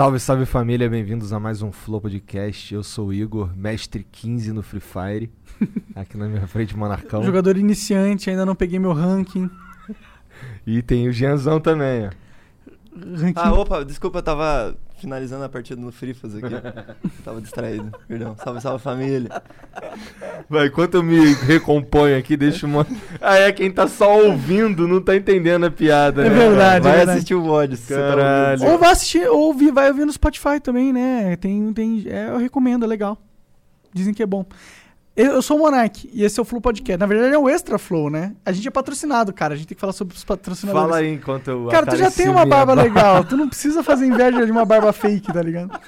Salve, salve família, bem-vindos a mais um Flow Podcast. Eu sou o Igor, mestre 15 no Free Fire. Aqui na minha frente, Monarcão. Jogador iniciante, ainda não peguei meu ranking. E tem o Gianzão também, ó. ranking Ah, opa, desculpa, eu tava finalizando a partida no Frifas aqui. tava distraído, perdão. Salve, salve família. Vai, enquanto eu me recomponho aqui, deixa uma. Ah, é quem tá só ouvindo, não tá entendendo a piada, É né? verdade. Vai verdade. assistir o VOD tá Caralho. ouvindo. Ou vai assistir, ou ouvir, vai ouvir no Spotify também, né? Tem, tem, é, eu recomendo, é legal. Dizem que é bom. Eu, sou o Monark e esse é o Flow Podcast. Na verdade é o Extra Flow, né? A gente é patrocinado, cara. A gente tem que falar sobre os patrocinadores. Fala aí enquanto eu. Cara, tu já tem uma barba legal. Tu não precisa fazer inveja de uma barba fake, tá ligado?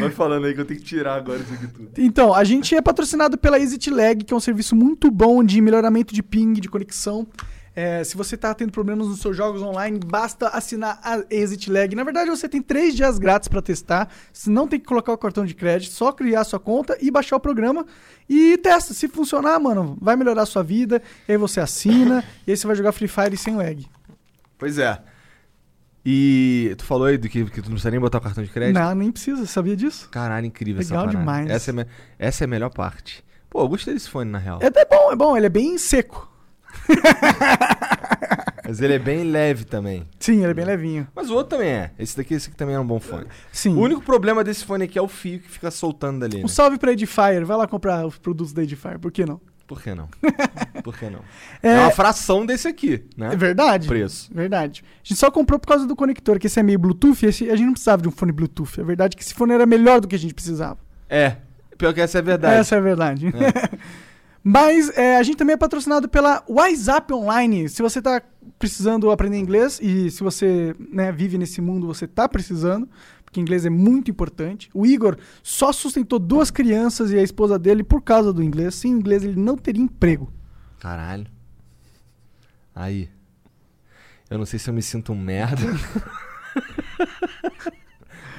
Vai falando aí que eu tenho que tirar agora isso aqui tudo. Então, a gente é patrocinado pela Exit Lag, que é um serviço muito bom de melhoramento de ping, de conexão. É, se você está tendo problemas nos seus jogos online, basta assinar a Exit Lag. Na verdade, você tem três dias grátis para testar. Você não tem que colocar o cartão de crédito, só criar sua conta e baixar o programa e testa. Se funcionar, mano, vai melhorar a sua vida. E aí você assina e aí você vai jogar Free Fire sem lag. Pois é. E tu falou aí do que, que tu não precisa nem botar o cartão de crédito? Não, nem precisa, sabia disso? Caralho, incrível essa Legal parada. demais. Essa é, essa é a melhor parte. Pô, eu gostei desse fone, na real. É, é bom, é bom, ele é bem seco. Mas ele é bem leve também. Sim, ele é bem levinho. Mas o outro também é. Esse daqui, esse aqui também é um bom fone. Sim. O único problema desse fone aqui é o fio que fica soltando dali, né? Um salve pra Edifier, vai lá comprar os produtos da Edifier, por que não? Por que não? Por que não? É- É, uma fração desse aqui, né? É verdade. Preço. Verdade. A gente só comprou por causa do conector, que esse é meio Bluetooth, esse, a gente não precisava de um fone Bluetooth. É verdade que esse fone era melhor do que a gente precisava. É. Pior que essa é verdade. Essa é a verdade. Mas é, a gente também é patrocinado pela WhatsApp Online. Se você está precisando aprender inglês e se você né, vive nesse mundo, você está precisando, porque inglês é muito importante. O Igor só sustentou duas crianças e a esposa dele por causa do inglês. Sem inglês ele não teria emprego. Caralho. Aí. Eu não sei se eu me sinto um merda.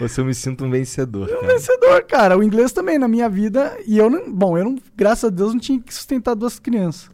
se eu me sinto um vencedor, cara. vencedor, cara. O inglês também na minha vida. E eu não. Bom, eu não, graças a Deus, não tinha que sustentar duas crianças.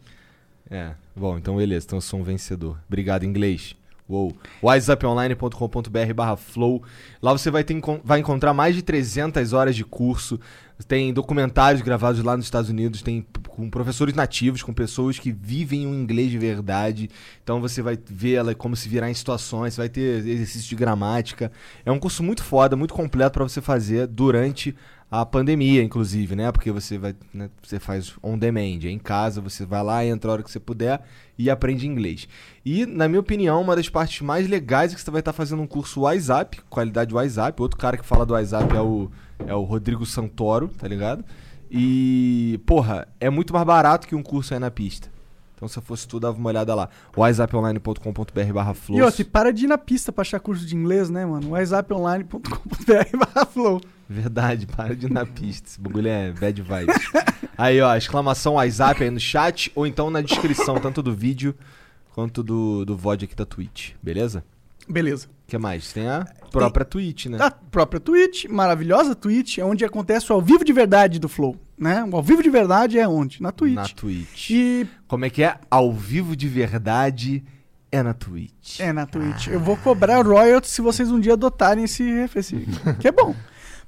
É. Bom, então beleza. Então eu sou um vencedor. Obrigado, inglês. Uou. WhatsApponline.com.br barra flow. Lá você vai, ter, vai encontrar mais de 300 horas de curso. Tem documentários gravados lá nos Estados Unidos. Tem com professores nativos, com pessoas que vivem o inglês de verdade. Então você vai ver ela como se virar em situações. Vai ter exercício de gramática. É um curso muito foda, muito completo para você fazer durante a pandemia, inclusive, né? Porque você vai, né, você faz on demand, é em casa, você vai lá, entra a hora que você puder e aprende inglês. E, na minha opinião, uma das partes mais legais é que você vai estar fazendo um curso WhatsApp, qualidade WhatsApp. Outro cara que fala do WhatsApp é o, é o Rodrigo Santoro, tá ligado? E, porra, é muito mais barato que um curso aí na pista. Então, se eu fosse tu, dava uma olhada lá. whatsapponline.com.br barra E outra, e para de ir na pista pra achar curso de inglês, né, mano? WhatsApponline.com.br flow. Verdade, para de ir na pista. Esse bagulho é bad vibes. Aí, ó, exclamação WhatsApp aí no chat ou então na descrição, tanto do vídeo quanto do, do VOD aqui da Twitch, beleza? Beleza. O que mais? Tem a própria Twitch, né? A própria Twitch, maravilhosa Twitch, é onde acontece o ao vivo de verdade do Flow, né? O ao vivo de verdade é onde? Na Twitch. Na Twitch. E Como é que é? Ao vivo de verdade é na Twitch. É, na Twitch. Eu vou cobrar royalties se vocês um dia adotarem esse, esse que é bom.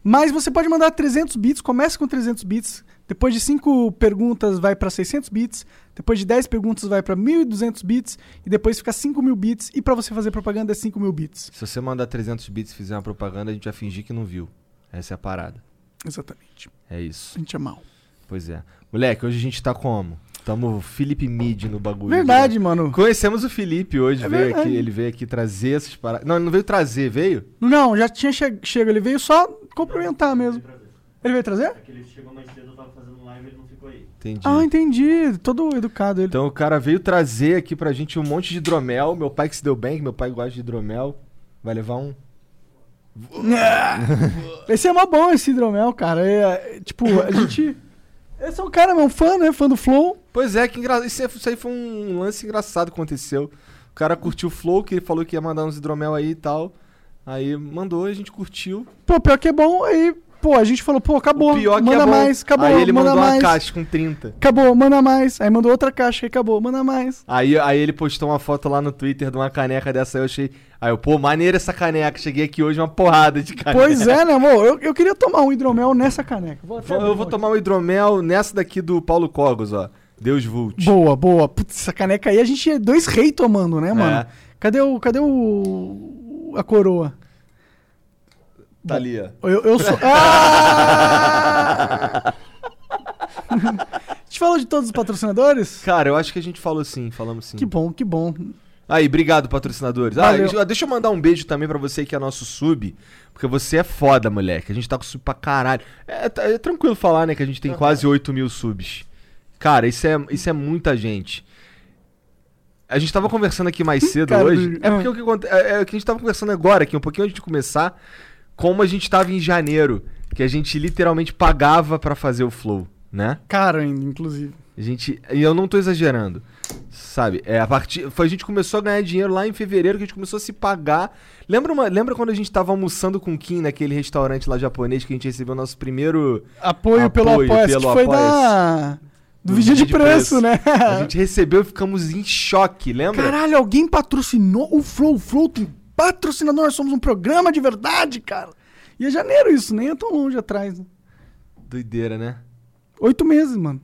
Mas você pode mandar 300 bits, começa com 300 bits, depois de 5 perguntas vai para 600 bits, depois de 10 perguntas vai para 1200 bits e depois fica 5000 bits e para você fazer propaganda é 5000 bits. Se você mandar 300 bits e fizer uma propaganda, a gente vai fingir que não viu. Essa é a parada. Exatamente. É isso. A gente é mal. Pois é. Moleque, hoje a gente tá como? Tamo Felipe Mid no bagulho. Verdade, mano. Conhecemos o Felipe hoje, É veio verdade. aqui, ele veio aqui trazer essas paradas. Não, ele não veio trazer, veio? Não, já tinha che chego, ele veio só cumprimentar mesmo. Ele veio trazer? É que ele chegou mais cedo, eu tava fazendo live e ele não ficou aí. Entendi. Ah, entendi. Todo educado ele. Então o cara veio trazer aqui pra gente um monte de hidromel. Meu pai que se deu bem, que meu pai gosta de hidromel. Vai levar um. Esse é mó bom, esse hidromel, cara. É, é, tipo, a gente. Esse é um cara, meu fã, né? Fã do Flow. Pois é, que engraçado. Isso, é- isso aí foi um lance engraçado que aconteceu. O cara curtiu o Flow, que ele falou que ia mandar uns hidromel aí e tal. Aí mandou, a gente curtiu. Pô, pior que é bom, aí Pô, a gente falou, pô, acabou. O pior que manda é mais, acabou. Aí ele manda mandou mais. uma caixa com 30. Acabou, manda mais. Aí mandou outra caixa, acabou, manda mais. Aí, aí ele postou uma foto lá no Twitter de uma caneca dessa aí, eu achei. Aí eu, pô, maneira essa caneca. Cheguei aqui hoje uma porrada de caneca. Pois é, né, amor? Eu, eu queria tomar um hidromel nessa caneca. Vou Eu vou tomar um hidromel nessa daqui do Paulo Cogos, ó. Deus Vult. Boa, boa. Putz, essa caneca aí a gente é dois reis tomando, né, mano? É. Cadê o. Cadê o. a coroa? Tá ali, ó. Eu, eu sou. Ah! a gente falou de todos os patrocinadores? Cara, eu acho que a gente falou sim, falamos sim. Que bom, que bom. Aí, obrigado, patrocinadores. Ah, Valeu. deixa- deixa eu mandar um beijo também pra você que é nosso sub, porque você é foda, moleque. A gente tá com sub pra caralho. É, tá- é tranquilo falar, né, que a gente tem quase 8 mil subs. Cara, isso é, isso é muita gente. A gente tava conversando aqui mais cedo Cara, hoje. É porque o que é, é o que a gente tava conversando agora, aqui, um pouquinho antes de começar, como a gente tava em janeiro, que a gente literalmente pagava pra fazer o flow, né? Caro ainda, inclusive. A gente, e eu não tô exagerando. Sabe? É, a partir, foi, a gente começou a ganhar dinheiro lá em fevereiro, que a gente começou a se pagar. Lembra, uma- lembra quando a gente tava almoçando com o Kim naquele restaurante lá japonês que a gente recebeu o nosso primeiro. Apoio, pelo Apoio apoia que pelo foi da. Do, Do vídeo de de preço, preço. né? A gente recebeu e ficamos em choque, lembra? Caralho, alguém patrocinou o Flow. O Flow tem patrocinador, nós somos um programa de verdade, cara. E é janeiro isso, nem é tão longe atrás. né? Doideira, né? Oito meses, mano.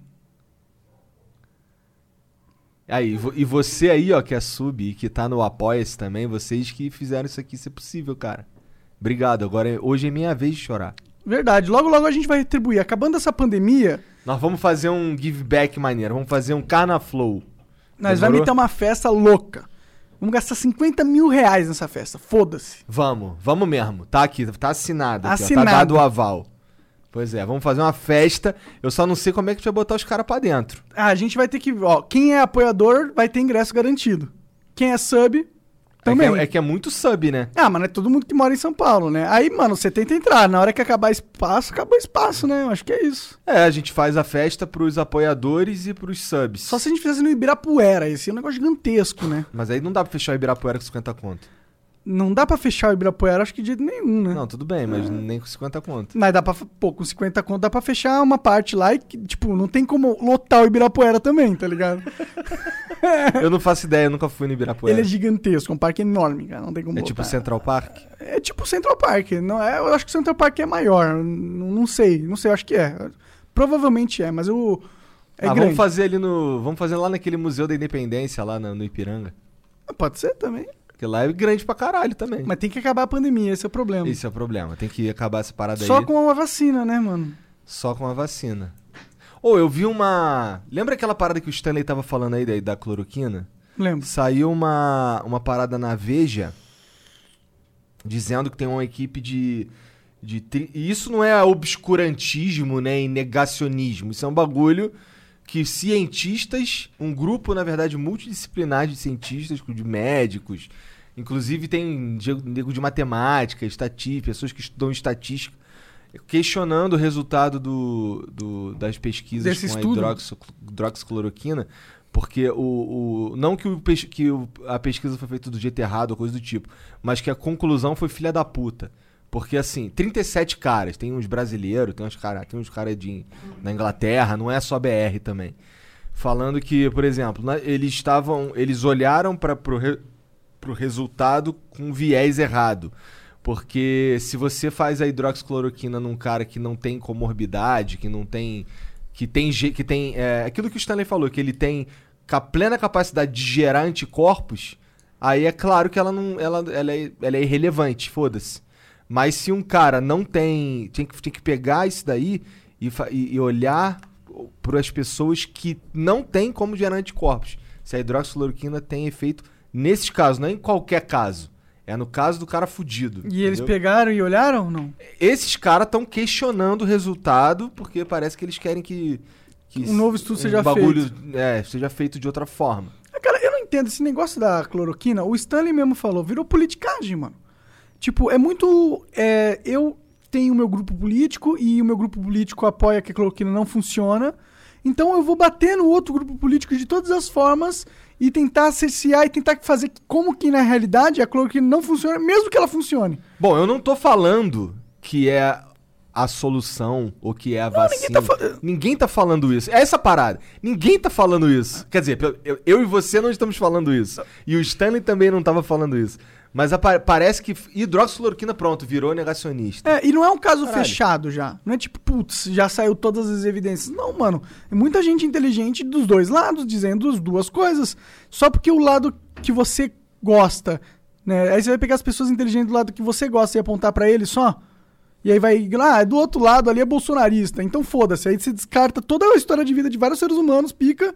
Aí, e você aí, ó, que é sub e que tá no Apoia-se também, vocês que fizeram isso aqui ser possível, cara. Obrigado. Agora, é- hoje é minha vez de chorar. Verdade, logo logo a gente vai retribuir. Acabando essa pandemia, Nós vamos fazer um give back maneiro. Vamos fazer um Carnaflow. nós vamos Demorou? meter uma festa louca. Vamos gastar 50 mil reais nessa festa. Foda-se. Vamos, vamos mesmo. Tá aqui, tá assinado. Aqui, ó, Assinado. tá dado o aval. Pois é, vamos fazer uma festa. Eu só não sei como é que a gente vai botar os caras pra dentro. Ah, a gente vai ter que. Ó, quem é apoiador vai ter ingresso garantido. Quem é sub, também. É que é, é que é muito sub, né? Ah, mas não é todo mundo que mora em São Paulo, né? Aí, mano, você tenta entrar. Na hora que acabar espaço, acabou espaço, né? Eu acho que é isso. É, a gente faz a festa pros apoiadores e pros subs. Só se a gente fizesse no Ibirapuera. Esse é um negócio gigantesco, né? Mas aí não dá pra fechar o Ibirapuera com 50 conto. Não dá pra fechar o Ibirapuera, acho que de jeito nenhum, né? Não, tudo bem, mas nem com 50 conto. Mas dá pra. Pô, com 50 conto dá pra fechar uma parte lá e, tipo, não tem como lotar o Ibirapuera também, tá ligado? Eu não faço ideia, eu nunca fui no Ibirapuera. Ele é gigantesco, é um parque enorme, cara. Não tem como É tipo lotar. Central Park? É tipo Central Park. Não é, eu acho que o Central Park é maior. Não, não sei, não sei, acho que é. Provavelmente é, mas o. É ah, grande. vamos fazer ali no. Vamos fazer lá naquele Museu da Independência, lá no, no Ipiranga. Pode ser também. Porque lá é grande pra caralho também. Mas tem que acabar a pandemia, esse é o problema. Esse é o problema. Tem que acabar essa parada Só aí. com uma vacina, né, mano? Só com a vacina. Ou eu vi uma. Lembra aquela parada que o Stanley tava falando aí da, da cloroquina? Lembro. Saiu uma, uma parada na Veja dizendo que tem uma equipe de. de tri- E isso não é obscurantismo, né? E negacionismo. Isso é um bagulho que cientistas, um grupo, na verdade, multidisciplinar de cientistas, de médicos, inclusive tem nego de matemática, estatística, pessoas que estudam estatística, questionando o resultado do, do- das pesquisas Desse com estudo? a hidroxo- hidroxicloroquina, porque o, o- não que, o, que o- a pesquisa foi feita do jeito errado ou coisa do tipo, mas que a conclusão foi filha da puta. Porque assim, 37 caras, tem uns brasileiros, tem uns caras, tem uns na Inglaterra, não é só BR também. Falando que, por exemplo, né, eles estavam, eles olharam para pro, re- pro resultado com viés errado. Porque se você faz a hidroxicloroquina num cara que não tem comorbidade, que não tem que tem que tem é, aquilo que o Stanley falou, que ele tem ca- plena capacidade de gerar anticorpos, aí é claro que ela não ela, ela, é, ela é irrelevante, foda-se. Mas se um cara não tem. Tem que, tem que pegar isso daí e, e, olhar para as pessoas que não têm como gerar anticorpos. Se a hidroxicloroquina tem efeito nesses casos, não é em qualquer caso. É no caso do cara fudido. E eles entendeu? pegaram e olharam ou não? Esses caras estão questionando o resultado porque parece que eles querem que. que Um novo estudo seja bagulho, É, seja feito de outra forma. Cara, eu não entendo esse negócio da cloroquina. O Stanley mesmo falou, virou politicagem, mano. Tipo, é muito. é, eu tenho o meu grupo político e o meu grupo político apoia que a cloroquina não funciona. Então eu vou bater no outro grupo político de todas as formas e tentar cercear e tentar fazer como que na realidade a cloroquina não funciona, mesmo que ela funcione. Bom, eu não tô falando que é a solução ou que é a ninguém vacina. tá fa- Ninguém tá falando isso. É essa parada. Ninguém tá falando isso. Quer dizer, eu, eu e você não estamos falando isso. E o Stanley também não tava falando isso. Mas parece que hidroxicloroquina, pronto, virou negacionista. É, e não é um caso Caralho. fechado já. Não é tipo, putz, já saiu todas as evidências. Não, mano. É muita gente inteligente dos dois lados dizendo as duas coisas. Só porque o lado que você gosta, né? Aí você vai pegar as pessoas inteligentes do lado que você gosta e apontar pra ele só. E aí vai, ah, do outro lado ali é bolsonarista. Então foda-se. Aí você descarta toda a história de vida de vários seres humanos, pica.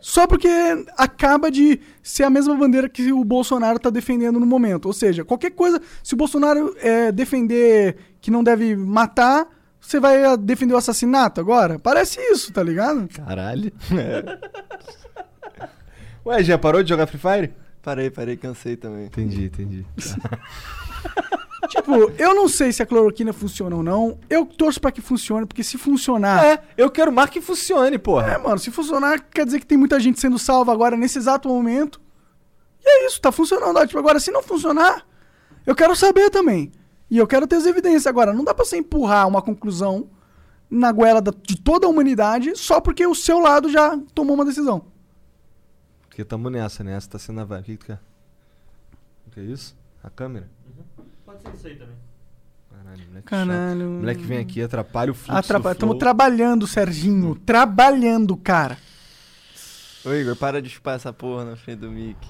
Só porque acaba de ser a mesma bandeira que o Bolsonaro tá defendendo no momento. Ou seja, qualquer coisa, se o Bolsonaro é, defender que não deve matar, você vai ah, defender o assassinato agora? Parece isso, tá ligado? Caralho. Ué, já parou de jogar Free Fire? Parei, parei, cansei também. Entendi, entendi. Tipo, eu não sei se a cloroquina funciona ou não. Eu torço pra que funcione, porque se funcionar. É, eu quero mais que funcione, porra. É, mano, se funcionar, quer dizer que tem muita gente sendo salva agora nesse exato momento. E é isso, tá funcionando. Tipo, agora, se não funcionar, eu quero saber também. E eu quero ter as evidências. Agora, não dá pra você empurrar uma conclusão na goela da- de toda a humanidade só porque o seu lado já tomou uma decisão. Porque tamo nessa, né? Essa tá sendo a vibe. O que, que tu quer? O que é isso? A câmera? Isso aí também. Caralho, moleque Caralho. chato. Moleque vem aqui, atrapalha o fluxo Atrapa... do flow. Tamo trabalhando, Serginho. Trabalhando, cara. Ô Igor, para de chupar essa porra na frente do Mickey.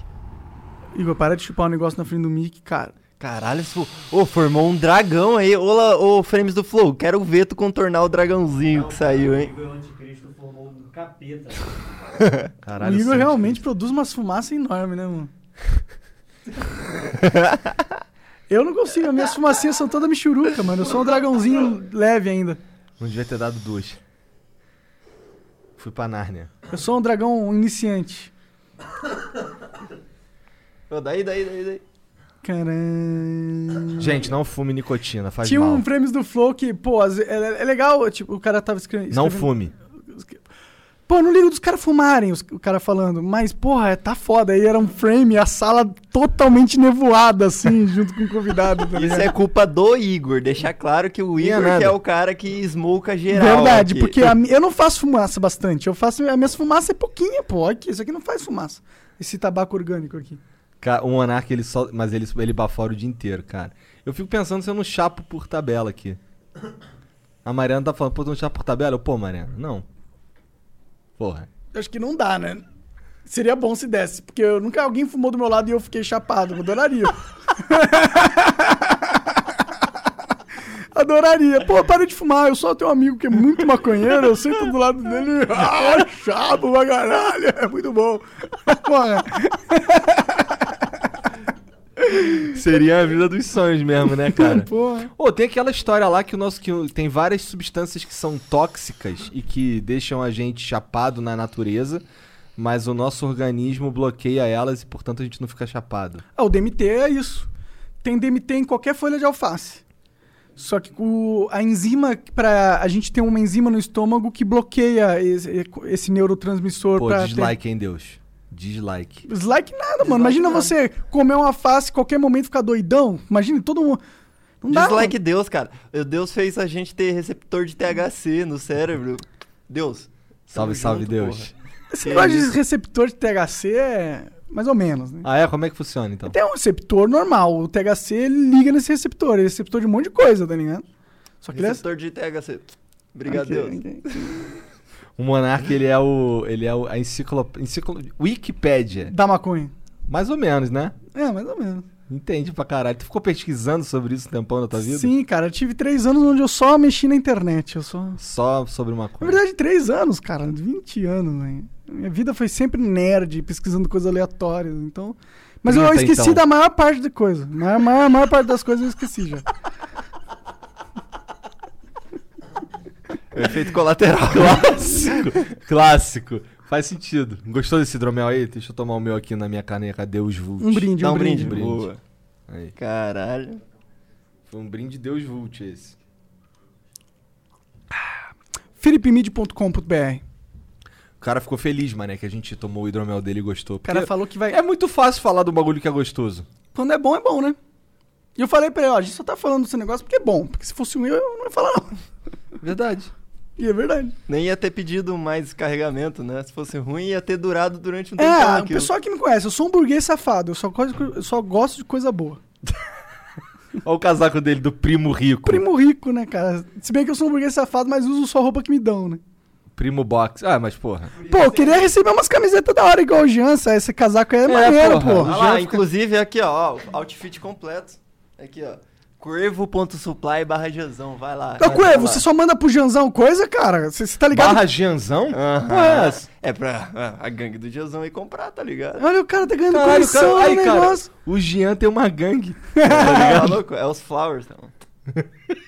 Igor, para de chupar o negócio na frente do Mickey, cara. Caralho, isso... Ô, formou um dragão aí. Ô, lá, ô, Frames do Flow, quero ver tu contornar o dragãozinho que saiu, hein? O anticristo formou um capeta. Caralho, o Igor realmente produz umas fumaças enormes, né, mano? Eu não consigo, as minhas fumacinhas são toda michuruca, mano. Eu sou um dragãozinho leve ainda. Não devia ter dado duas. Fui pra Nárnia. Eu sou um dragão iniciante. Ô, daí, daí, daí, daí. Caramba. Gente, não fume nicotina, faz Tinha mal. um frames do Flow que, pô, é, é legal, tipo, o cara tava escrevendo. Não fume. Pô, eu não ligo dos caras fumarem, os- o cara falando, mas, porra, tá foda. Aí era um frame, a sala totalmente nevoada, assim, junto com o convidado, tá Isso é culpa do Igor. Deixar claro que o Não é Igor que é o cara que smoka geral. Verdade, aqui. porque a eu não faço fumaça bastante. Eu faço. A minha fumaça é pouquinha, pô. Aqui, isso aqui não faz fumaça. Esse tabaco orgânico aqui. Ca- O Monark, ele só. Mas ele, ele bafora o dia inteiro, cara. Eu fico pensando se eu não chapo por tabela aqui. A Mariana tá falando, pô, tu não chapa por tabela? Eu, pô, Mariana, não. Porra. Acho que não dá, né? Seria bom se desse, porque eu, nunca alguém fumou do meu lado e eu fiquei chapado. Eu adoraria. Adoraria. Pô, para de fumar. Eu só tenho um amigo que é muito maconheiro. Eu sento do lado dele. Ah, chapo pra caralho. É muito bom. Porra. Seria a vida dos sonhos mesmo, né, cara? Porra. Ô, tem aquela história lá que o nosso que tem várias substâncias que são tóxicas e que deixam a gente chapado na natureza, mas o nosso organismo bloqueia elas e portanto a gente não fica chapado. Ah, o DMT é isso. Tem DMT em qualquer folha de alface. Só que o, a enzima, para a gente tem uma enzima no estômago que bloqueia esse, esse neurotransmissor Pô, pra ter- dislike, hein, Deus? Dislike. Dislike nada, mano. Imagina você comer uma face qualquer momento ficar doidão. Imagina todo mundo. Não dá. Dislike mano. Deus, cara. Deus fez a gente ter receptor de THC no cérebro. Deus. Salve, salve, junto, Deus. porra. Esse Que negócio de receptor de THC é mais ou menos, né? Ah, é? Como é que funciona, então? Tem um receptor normal. O THC ele liga nesse receptor. Ele é receptor de um monte de coisa, tá ligado? Só que ele é. Receptor de THC. Obrigado, Ok, Deus. ok. O Monark, ele é o. Ele é o, a enciclo, enciclo, Wikipédia. Da maconha. Mais ou menos, né? É, mais ou menos. Entende pra caralho. Tu ficou pesquisando sobre isso um tempão na tua vida? Sim, cara. Eu tive três anos onde eu só mexi na internet. Eu só. Só sobre uma Na coisa. verdade, três anos, cara. 20 anos, velho. Minha vida foi sempre nerd, pesquisando coisas aleatórias. Então. Mas eu esqueci então. da maior parte da coisa. A maior, maior, maior parte das coisas eu esqueci já. Efeito colateral. Clássico. Clássico. Faz sentido. Gostou desse hidromel aí? Deixa eu tomar o meu aqui na minha caneca. Deus Vult. Um brinde, Dá um um brinde. brinde. Boa. Aí. Caralho. Foi um brinde Deus Vult esse. philipmid.com.br O cara ficou feliz, mané, que a gente tomou o hidromel dele e gostou. O cara falou que vai. É muito fácil falar do bagulho que é gostoso. Quando é bom, é bom, né? E eu falei pra ele, ó, a gente só tá falando desse negócio porque é bom. Porque se fosse ruim, eu não ia falar não. Verdade. E é verdade. Nem ia ter pedido mais carregamento, né? Se fosse ruim, ia ter durado durante um tempo. É, o aquilo. pessoal que me conhece, eu sou um burguês safado. Eu só, gosto- eu só gosto de coisa boa. Olha o casaco dele, do primo rico. Primo rico, né, cara? Se bem que eu sou um burguês safado, mas uso só a roupa que me dão, né? Primo box. Ah, mas porra. Pô, eu queria receber umas camisetas da hora igual o Jean, essa- esse casaco aí é, maneiro, porra. pô. Ah lá, fica- inclusive aqui, ó, ó, outfit completo. Aqui, ó. Curvo.supply barra Jazão, vai lá. Lá. você só manda pro Janzão coisa, cara? Você tá ligado? Barra Gianzão? Aham. Porra é? É pra ah, a gangue do Jazão ir comprar, tá ligado? Olha, o cara tá ganhando Caralho, comissão cara, aí, no cara, negócio. o Jean tem uma gangue. Tá louco? É os flowers, então.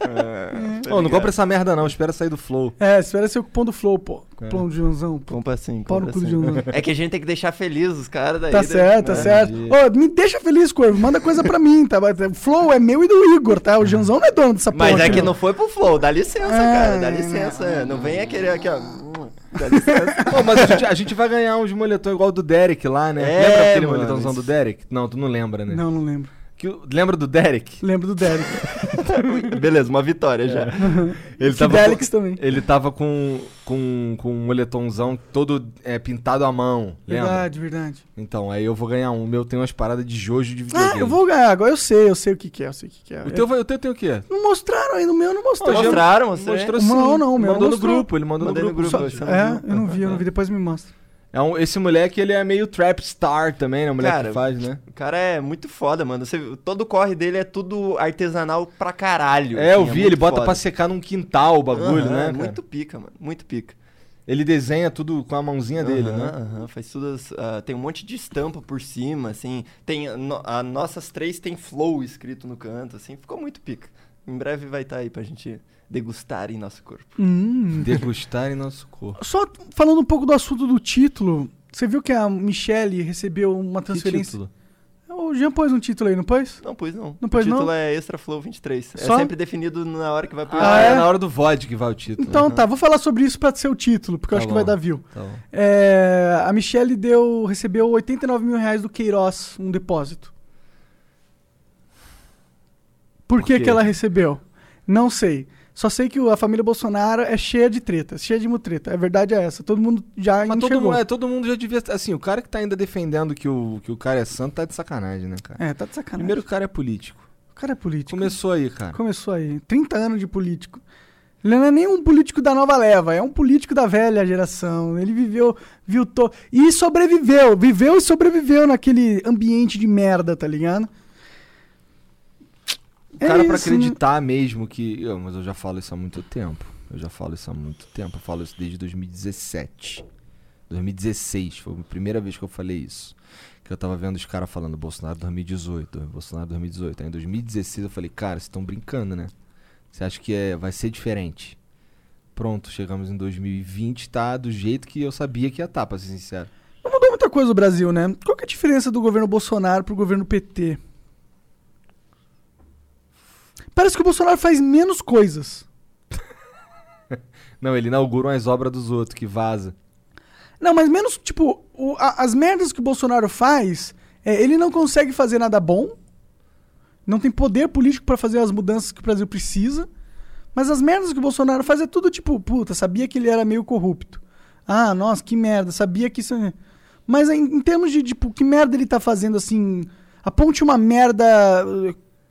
É, tá Ô, não compra essa merda não, espera sair do flow. É, espera ser o cupom do Flow, pô. É. Cupom do Janzão, pô. Compra assim, no compra cu assim. do Janzão. É que a gente tem que deixar feliz os caras daí. Tá né? certo, tá É. certo. Ô, me deixa feliz, Corvo. Manda coisa pra mim, tá? O Flow é meu e do Igor, tá? O Janzão não é dono dessa porra. Mas é que não. foi pro flow, dá licença, É, cara, dá licença. é. Não venha querer aqui, ó. Dá licença. Pô, mas a gente, a gente vai ganhar uns moletons igual do Derek lá, né? É, lembra aquele isso- do Derek? Não, tu não lembra, né? Não, não lembro. Que lembra do Derek? Lembro do Derek. Beleza, uma vitória já. Ele tava, Fidelix com, também. ele tava com, com, com um moletomzão todo é, pintado à mão, lembra? Verdade, verdade. Então, aí eu vou ganhar um. O meu tem umas paradas de jojo de Ah, videogame. eu vou ganhar. Agora eu sei, eu sei o que, que é, eu sei o que, que é. O teu, vai- o teu tem o quê? Não mostraram ainda, o meu não mostrou. Mostraram você? Mostrou Não, sim. não, o meu mandou não no mostrou. grupo, ele mandou Mandei no no grupo. grupo. Só- você não É, viu? eu não vi, eu não vi. Depois me mostra. É um, esse moleque, ele é meio trap star também, né? O moleque Cara, que faz, né? O cara é muito foda, mano. Você, todo o corre dele é tudo artesanal pra caralho. É, eu assim, vi, muito ele bota foda. pra secar num quintal o bagulho, Aham, né? cara? Muito pica, mano. Muito pica. Ele desenha tudo com a mãozinha dele, Aham, né? aham, faz tudo. ah, tem um monte de estampa por cima, assim. Tem. no- a nossas três tem flow escrito no canto, assim. Ficou muito pica. Em breve vai estar aí pra gente degustar em nosso corpo. Hum. Degustar em nosso corpo. Só falando um pouco do assunto do título, você viu que a Michelle recebeu uma Que transferência? título? O Jean pôs um título aí, não pôs? Não, pois não. Não pôs o título não? é Extra Flow 23. Só? É sempre definido na hora que vai pro Ah, é? é? na hora do VOD que vai o título. Então né? tá, vou falar sobre isso pra ser o título, porque eu Tá acho que bom. vai dar view. Tá. É, a Michelle deu, recebeu 89 mil reais do Queiroz, um depósito. Por, Por que, que ela recebeu? Não sei. Só sei que a família Bolsonaro é cheia de treta, cheia de mutreta. A verdade é essa. Todo mundo já Mas todo enxergou. mundo, é, todo mundo já devia. Assim, o cara que tá ainda defendendo que o, que o cara é santo tá de sacanagem, né, cara? É, tá de sacanagem. Primeiro o cara é político. O cara é político. Começou aí, cara. Começou aí. 30 anos de político. Ele não é nem um político da nova leva, é um político da velha geração. Ele viveu, viu to... e sobreviveu, viveu e sobreviveu naquele ambiente de merda, tá ligado? O cara, pra isso, né? acreditar mesmo que. Eu, mas eu já falo isso há muito tempo. Eu já falo isso há muito tempo. Eu falo isso desde 2017. 2016 foi a primeira vez que eu falei isso. Que eu tava vendo os caras falando Bolsonaro 2018, Bolsonaro 2018. Aí em 2016 eu falei, cara, vocês estão brincando, né? Você acha que é, vai ser diferente? Pronto, chegamos em 2020, tá do jeito que eu sabia que ia estar, pra ser sincero. Não mudou muita coisa no Brasil, né? Qual que é a diferença do governo Bolsonaro pro governo PT? Parece que o Bolsonaro faz menos coisas. Não, ele inaugura umas obras dos outros que vaza. Não, mas menos, tipo, o- a- as merdas que o Bolsonaro faz, é, ele não consegue fazer nada bom. Não tem poder político pra fazer as mudanças que o Brasil precisa. Mas as merdas que o Bolsonaro faz é tudo tipo, puta, sabia que ele era meio corrupto. Ah, nossa, que merda, sabia que isso. é- Mas em, em termos de, tipo, que merda ele tá fazendo, assim. Aponte uma merda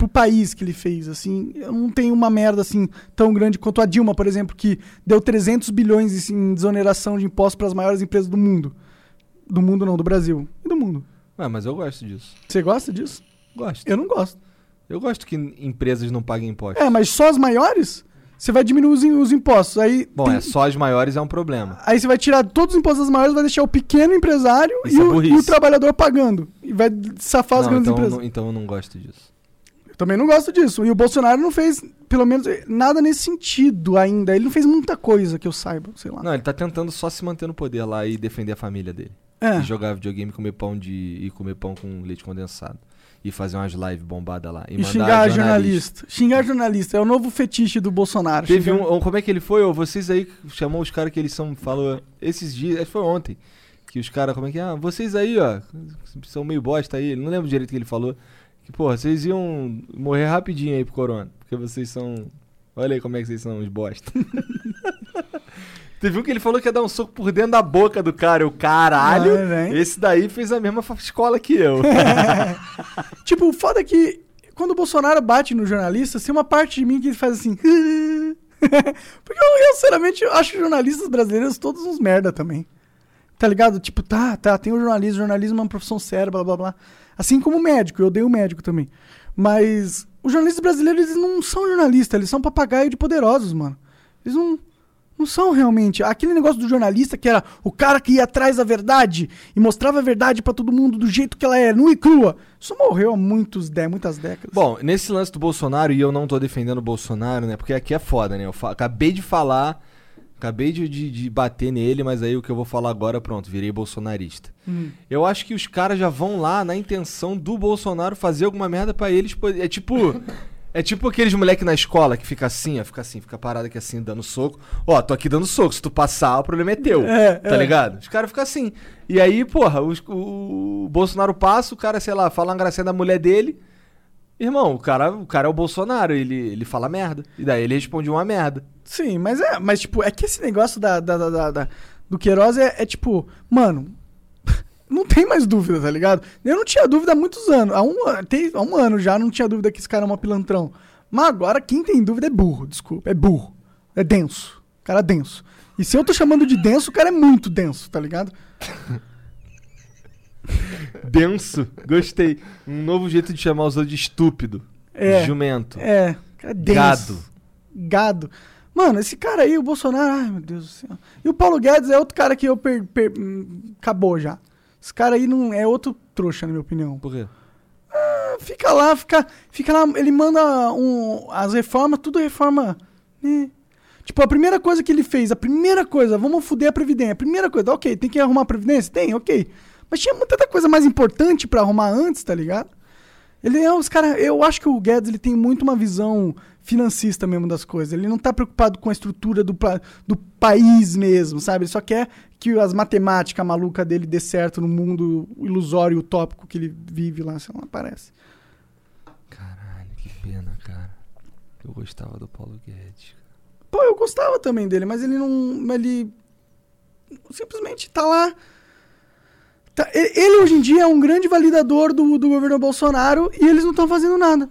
pro país que ele fez, assim. Eu não tenho uma merda, assim, tão grande quanto a Dilma, por exemplo, que deu 300 bilhões em desoneração de impostos para as maiores empresas do mundo. Do mundo não, do Brasil. E do mundo. Ué, mas eu gosto disso. Você gosta disso? Gosto. Eu não gosto. Eu gosto que empresas não paguem impostos. É, mas só as maiores? Você vai diminuir os, os impostos. Aí, Bom, tem- é só as maiores é um problema. aí você vai tirar todos os impostos das maiores, vai deixar o pequeno empresário e é o, e o trabalhador pagando. E vai safar as Não, grandes então, empresas. não, então eu não gosto disso. Eu também não gosto disso. E o Bolsonaro não fez, pelo menos, nada nesse sentido ainda. Ele não fez muita coisa que eu saiba, sei lá. Não, ele tá tentando só se manter no poder lá e defender a família dele. É. E jogar videogame, comer pão de. e comer pão com leite condensado. E fazer umas lives bombadas lá. E, E, xingar jornalista. Xingar jornalista. É o novo fetiche do Bolsonaro. Teve Xingar- um, Como é que ele foi? ô, vocês aí chamou os caras que eles são. Falou. Esses dias. Acho que foi ontem. Que os caras. Como é que é? Ah, vocês aí, ó. São meio bosta aí. Não lembro direito o que ele falou. Que, porra, vocês iam morrer rapidinho aí pro corona. Porque vocês são. Olha aí como é que vocês são uns bosta. Teve um que ele falou que ia dar um soco por dentro da boca do cara. Eu, caralho, Ah, né? esse daí fez a mesma escola que eu. Tipo, o foda é que quando o Bolsonaro bate no jornalista, tem uma parte de mim que faz assim. Porque eu, eu, sinceramente, acho jornalistas brasileiros todos uns merda também. Tá ligado? Tipo, tá, tá, tem o jornalismo, jornalismo é uma profissão séria, blá blá blá. Assim como o médico, eu odeio o médico também. Mas os jornalistas brasileiros, eles não são jornalistas, eles são papagaio de poderosos, mano. Eles não. Não são realmente. Aquele negócio do jornalista que era o cara que ia atrás da verdade e mostrava a verdade pra todo mundo do jeito que ela é, nua e crua. Isso morreu há muitos, dé- muitas décadas. Bom, nesse lance do Bolsonaro, e eu não tô defendendo o Bolsonaro, né? Porque aqui é foda, né? Eu acabei de falar, acabei de, de, de bater nele, mas aí o que eu vou falar agora, pronto, virei bolsonarista. Hum. Eu acho que os caras já vão lá na intenção do Bolsonaro fazer alguma merda pra eles. É tipo. É tipo aqueles moleque na escola que fica assim, ó, fica assim, fica parado aqui assim, dando soco. Ó, tô aqui dando soco, se tu passar, o problema é teu. É, tá é. ligado? Os caras ficam assim. E aí, porra, os- o, Bolsonaro passa, o cara, sei lá, fala uma gracinha da mulher dele. Irmão, o cara, o cara é o Bolsonaro, ele, ele fala merda. E daí ele responde uma merda. Sim, mas é, mas tipo, é que esse negócio da, da, da- da- da- do Queiroz é, é tipo, mano, não tem mais dúvida, tá ligado? Eu não tinha dúvida há muitos anos, há um, tem, há um ano já não tinha dúvida que esse cara é uma pilantrão. Mas agora quem tem dúvida é burro, desculpa, é burro, é denso, o cara é denso. E se eu tô chamando de denso, o cara é muito denso, tá ligado? Denso, gostei. Um novo jeito de chamar os outros de estúpido. É. Jumento. É, é. Gado. Gado. Mano, esse cara aí, o Bolsonaro, ai meu Deus do céu. E o Paulo Guedes é outro cara que eu per, per- acabou já. Esse cara aí não é outro trouxa, na minha opinião. Por quê? Fica lá, fica, fica lá, ele manda um, as reformas, tudo reforma. né? Tipo, a primeira coisa que ele fez, a primeira coisa, vamos fuder a Previdência. A primeira coisa, ok, tem que arrumar a Previdência? Tem, ok. Mas tinha muita coisa mais importante pra arrumar antes, tá ligado? Ele é os cara, eu acho que o Guedes ele tem muito uma visão financista mesmo das coisas. Ele não tá preocupado com a estrutura do, do país mesmo, sabe? Ele só quer que as matemáticas malucas dele dê certo no mundo ilusório, utópico que ele vive lá, sei lá, parece. Caralho, que pena, cara. Eu gostava do Paulo Guedes. Pô, eu gostava também dele, mas ele não. Ele. Simplesmente tá lá. Tá- ele hoje em dia é um grande validador do, do governo Bolsonaro e eles não estão fazendo nada.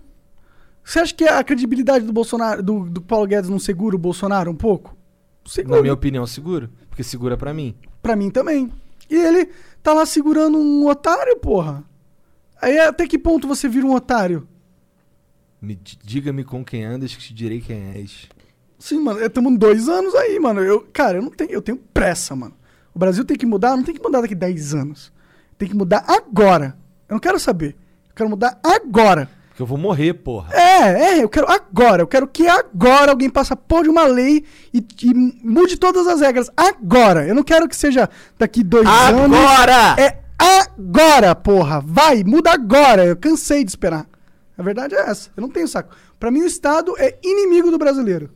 Você acha que a credibilidade do Bolsonaro, do, do Paulo Guedes não segura o Bolsonaro um pouco? Segura. Na minha opinião, segura. Porque segura pra mim. Pra mim também. E ele tá lá segurando um otário, porra. Aí até que ponto você vira um otário? Me, di- diga-me com quem andas que te direi quem és. Sim, mano, estamos dois anos aí, mano. Eu, cara, eu não tenho, eu tenho pressa, mano. O Brasil tem que mudar, não tem que mudar daqui 10 anos. Tem que mudar agora. Eu não quero saber. Eu quero mudar agora. Porque eu vou morrer, porra. É, é, eu quero agora. Eu quero que agora alguém passe a porra de uma lei e, e mude todas as regras. Agora. Eu não quero que seja daqui dois anos. Agora! É agora, porra. Vai, muda agora. Eu cansei de esperar. A verdade é essa. Eu não tenho saco. Pra mim, o Estado é inimigo do brasileiro.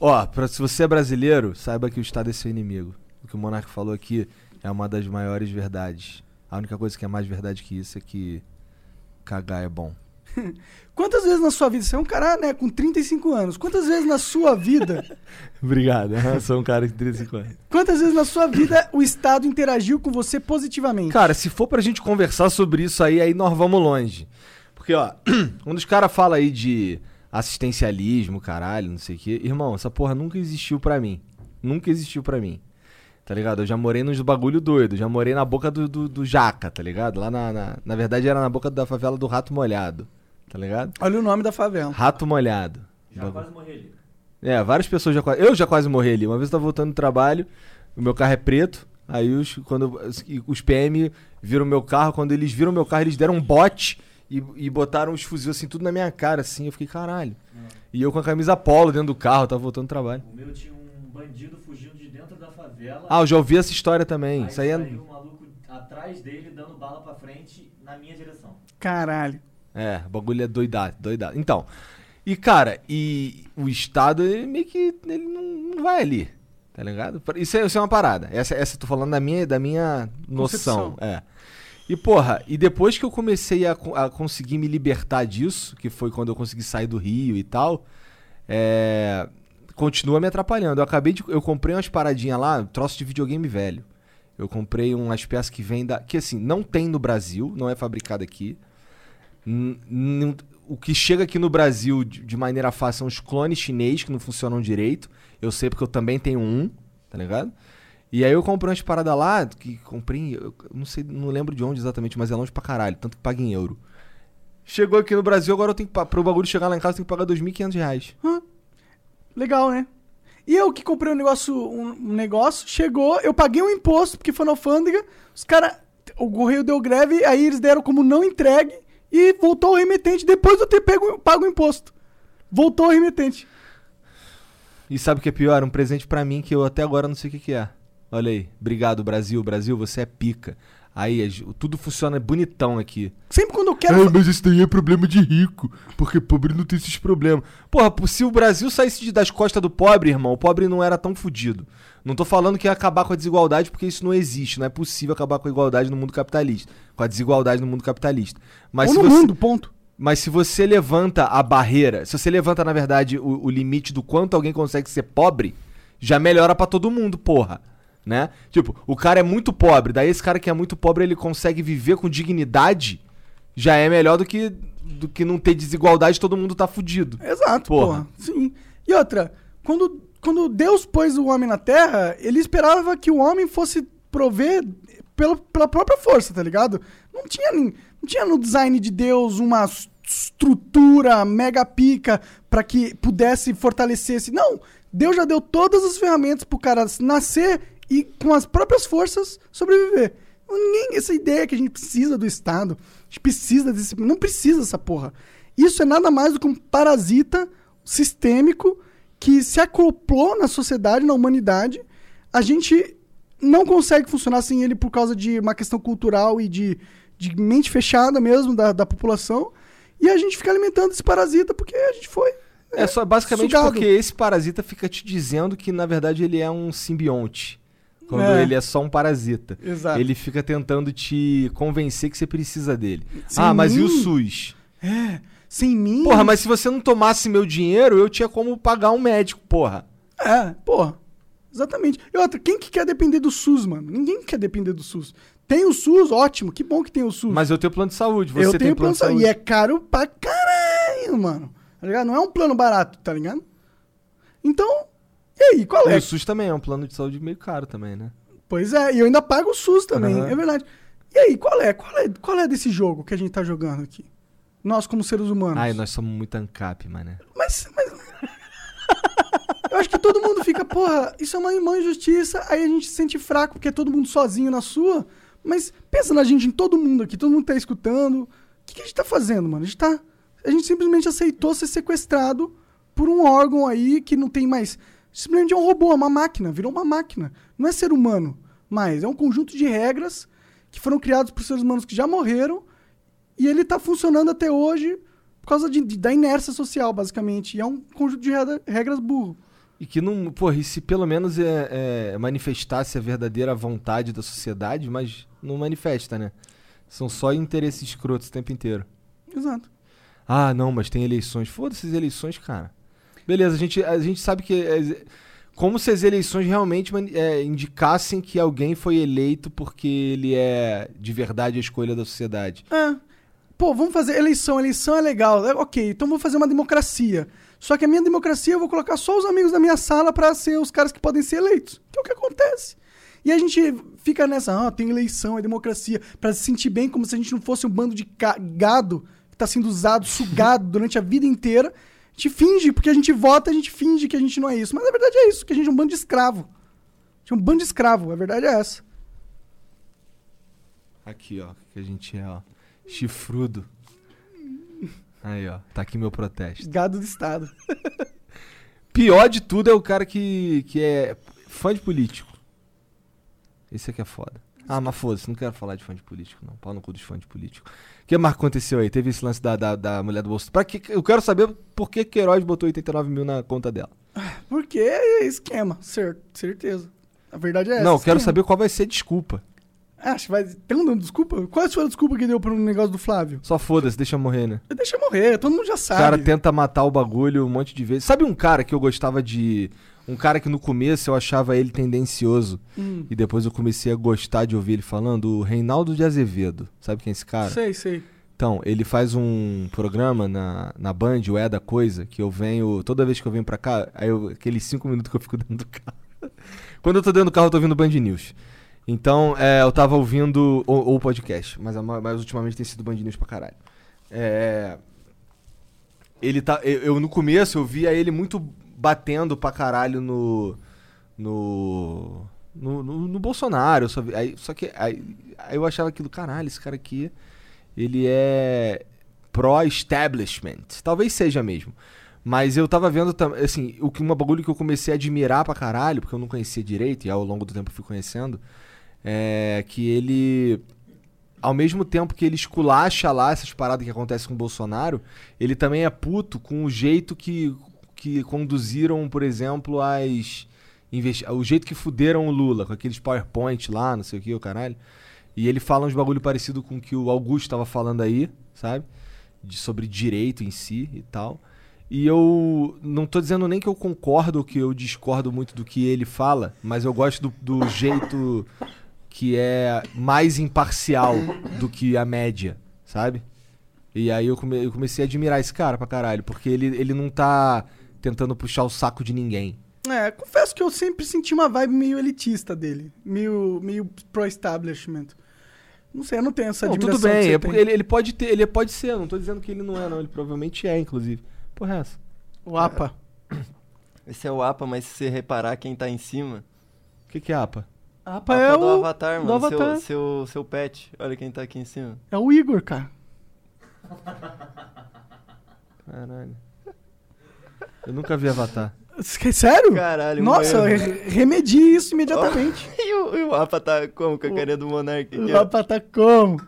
Ó, pra, se você é brasileiro, saiba que o Estado é seu inimigo. O que o Monarca falou aqui é uma das maiores verdades. A única coisa que é mais verdade que isso é que cagar é bom. Quantas vezes na sua vida, você é um cara, né, com 35 anos, quantas vezes na sua vida, Obrigado. Eu sou um cara de 35 anos. quantas vezes na sua vida o Estado interagiu com você positivamente? Cara, se for pra gente conversar sobre isso aí, aí nós vamos longe. Porque, ó, um dos caras fala aí de assistencialismo, caralho, não sei o quê. Irmão, essa porra nunca existiu pra mim. Nunca existiu pra mim. Tá ligado? Eu já morei nos bagulho doido. Já morei na boca do, do, do Jaca, tá ligado? Lá na, na. Na verdade era na boca da favela do Rato Molhado. Tá ligado? Olha o nome da favela. Rato Molhado. Já Bagu- quase morri ali. é, várias pessoas já quase. Eu já quase morri ali. Uma vez eu tava voltando do trabalho, o meu carro é preto. Aí os, quando, os PM viram meu carro, quando eles viram meu carro, eles deram um bote e, e botaram os fuzis assim, tudo na minha cara, assim. Eu fiquei, caralho. E eu com a camisa polo dentro do carro, tava voltando do trabalho. O meu tinha um bandido fugindo de favela. Ah, eu já ouvi essa história também. aí Isso aí é. saiu um maluco atrás dele dando bala pra frente na minha direção. Caralho. É, o bagulho é doidado, doidado. Então, e cara, e o Estado ele meio que ele não, não vai ali, tá ligado? Isso é, isso é uma parada. Essa, essa eu tô falando da minha, da minha noção. Concepção. É. E porra, e depois que eu comecei a, a conseguir me libertar disso, que foi quando eu consegui sair do Rio e tal, é, continua me atrapalhando. Eu acabei de. Eu comprei umas paradinhas lá, troço de videogame velho. Eu comprei umas peças que vêm da. Que assim, não tem no Brasil, não é fabricado aqui. O que chega aqui no Brasil de, maneira fácil são os clones chinês que não funcionam direito. Eu sei porque eu também tenho um, tá ligado? E aí eu comprei umas paradas lá, que comprei, eu não sei, não lembro de onde exatamente, mas é longe pra caralho, tanto que paga em euro. Chegou aqui no Brasil, agora eu tenho que, pro bagulho chegar lá em casa, eu tenho que pagar 2.500 reais. Legal, né? E eu que comprei um negócio, um, negócio, chegou, eu paguei um imposto, porque foi na alfândega, os caras, o correio deu greve, aí eles deram como não entregue e voltou o remetente depois de eu ter pego, pago o imposto. Voltou o remetente. E sabe o que é pior? Um presente pra mim que eu até agora não sei o que, que é. Olha aí. Obrigado, Brasil. Brasil, você é pica. Aí, tudo funciona bonitão aqui. Sempre quando eu quero. Ah, mas isso daí é problema de rico, porque pobre não tem esses problemas. Porra, se o Brasil saísse das costas do pobre, irmão, o pobre não era tão fudido. Não tô falando que ia acabar com a desigualdade, porque isso não existe. Não é possível acabar com a igualdade no mundo capitalista. Com a desigualdade no mundo capitalista. Mas ou se no você... mundo, ponto. Mas se você levanta a barreira, se você levanta, na verdade, o, o limite do quanto alguém consegue ser pobre, já melhora pra todo mundo, porra. Né? Tipo, o cara é muito pobre, daí esse cara que é muito pobre, ele consegue viver com dignidade, já é melhor do que, do que não ter desigualdade todo mundo tá fudido. Exato, Porra. porra. Sim. E outra, quando, quando Deus pôs o homem na terra, ele esperava que o homem fosse prover pela, pela própria força, tá ligado? Não tinha, nem- não tinha no design de Deus uma estrutura mega pica pra que pudesse fortalecer esse. Não! Deus já deu todas as ferramentas pro cara nascer e com as próprias forças sobreviver. Ninguém, essa ideia que a gente precisa do Estado, a gente precisa desse. Não precisa dessa porra. Isso é nada mais do que um parasita sistêmico que se acoplou na sociedade, na humanidade. A gente não consegue funcionar sem ele por causa de uma questão cultural e de, de mente fechada mesmo da, da população. E a gente fica alimentando esse parasita porque a gente foi. É só basicamente sugado. porque esse parasita fica te dizendo que, na verdade, ele é um simbionte. Quando É. ele é só um parasita. Exato. Ele fica tentando te convencer que você precisa dele. Sem ah, mas e o mim? SUS? É, sem mim. Porra, mas se você não tomasse meu dinheiro, eu tinha como pagar um médico, porra. É, porra. Exatamente. E outra, quem que quer depender do SUS, mano? Ninguém quer depender do SUS. Tem o SUS, ótimo, que bom que tem o SUS. Mas eu tenho plano de saúde, você eu tem tenho plano de saúde. saúde. E é caro pra caralho, mano. Tá ligado? Não é um plano barato, tá ligado? Então, e aí, qual E é? o SUS também é um plano de saúde meio caro também, né? Pois é, e eu ainda pago o SUS também, Aham. é verdade. E aí, qual é? Qual é, qual é desse jogo que a gente tá jogando aqui? Nós como seres humanos. Ai, nós somos muito ANCAP, mané. Mas, mas... eu acho que todo mundo fica, porra, isso é uma, uma injustiça, aí a gente se sente fraco porque é todo mundo sozinho na sua. Mas pensa na gente, em todo mundo aqui, todo mundo tá escutando. O que, que a gente tá fazendo, mano? A gente tá. A gente simplesmente aceitou ser sequestrado por um órgão aí que não tem mais. Simplesmente é um robô, é uma máquina, virou uma máquina. Não é ser humano, mas é um conjunto de regras que foram criados por seres humanos que já morreram e ele tá funcionando até hoje por causa de- de- da inércia social, basicamente. E é um conjunto de regra- regras burro. E que não. Porra, e se pelo menos é, é, manifestasse a verdadeira vontade da sociedade, mas não manifesta, né? São só interesses escrotos o tempo inteiro. Exato. Ah, não, mas tem eleições. Foda-se as eleições, cara. Beleza, a gente, a gente sabe que. é, como se as eleições realmente é, indicassem que alguém foi eleito porque ele é de verdade a escolha da sociedade. É. Pô, vamos fazer eleição. Eleição é legal. É, ok, então vamos fazer uma democracia. Só que a minha democracia eu vou colocar só os amigos da minha sala pra ser os caras que podem ser eleitos. Que é o que acontece. E a gente fica nessa, ah, tem eleição, é democracia, pra se sentir bem como se a gente não fosse um bando de gado que tá sendo usado, sugado durante a vida inteira. A gente finge, porque a gente vota, a gente finge que a gente não é isso. Mas na verdade é isso, que a gente é um bando de escravo. A gente é um bando de escravo, a verdade é essa. Aqui, ó, que a gente é, ó. Chifrudo. Aí, ó. Tá aqui meu protesto. Gado do Estado. Pior de tudo é o cara que, que é fã de político. Esse aqui é foda. Ah, mas foda-se, não quero falar de fã de político, não. Pau no cu dos fãs de político. O que mais aconteceu aí? Teve esse lance da, da, da mulher do bolso. Pra que, eu quero saber por que Queiroz botou 89 mil na conta dela. Porque é esquema, cer certeza. A verdade é essa. não, eu quero esquema. saber qual vai ser a desculpa. Acho que vai. Tem dando desculpa? Qual foi a desculpa que deu pro negócio do Flávio? Só foda-se, deixa morrer, né? Deixa morrer, todo mundo já O sabe. cara tenta matar o bagulho um monte de vezes. Sabe um cara que eu gostava de. Um cara que no começo eu achava ele tendencioso. Hum, E depois eu comecei a gostar de ouvir ele falando, o Reinaldo de Azevedo. Sabe quem é esse cara? sei, sei. Então, ele faz um programa na, na Band, o É da Coisa, que eu venho. Toda vez que eu venho pra cá, aí eu- aqueles cinco minutos que eu fico dentro do carro. Quando eu tô dentro do carro, eu tô ouvindo Band News. Então, é, eu tava ouvindo. Ou, ou podcast, mas, mas ultimamente tem sido Band News pra caralho. É. Ele tá. Eu, eu, no começo eu via ele muito batendo pra caralho no. No. No, no, no Bolsonaro. Só, aí, só que aí, aí eu achava aquilo, caralho, esse cara aqui. Ele é pró-establishment. Talvez seja mesmo. Mas eu tava vendo assim, o que uma bagulho que eu comecei a admirar pra caralho, porque eu não conhecia direito, e ao longo do tempo fui conhecendo, é que ele. Ao mesmo tempo que ele esculacha lá essas paradas que acontecem com o Bolsonaro, ele também é puto com o jeito que, que conduziram, por exemplo, as. O jeito que fuderam o Lula, com aqueles PowerPoint lá, não sei o que, o caralho. E ele fala uns bagulho parecido com o que o Augusto tava falando aí, sabe? De, sobre direito em si e tal. E eu não tô dizendo nem que eu concordo ou que eu discordo muito do que ele fala, mas eu gosto do, do jeito que é mais imparcial do que a média, sabe? E aí eu, come- eu comecei a admirar esse cara pra caralho, porque ele, ele não tá tentando puxar o saco de ninguém. É, confesso que eu sempre senti uma vibe meio elitista dele. Meio, meio pro-establishment. Não sei, eu não tenho essa Não, admiração tudo que bem, você é ele, ele pode ter, ele pode ser, não tô dizendo que ele não é, não. Ele provavelmente é, inclusive. Porra, é essa? O APA. Esse é o APA, mas se você reparar quem tá em cima. O que, que é APA? APA APA é do o, Avatar, do mano. Avatar. Seu, seu, seu pet. Olha quem tá aqui em cima. é o Igor, cara. Caralho. Eu nunca vi Avatar. Sério? Caralho, Nossa, mano. re- remedie isso imediatamente. E o, e o APA tá como? Com a carinha do Monark aqui, O ó. APA tá como?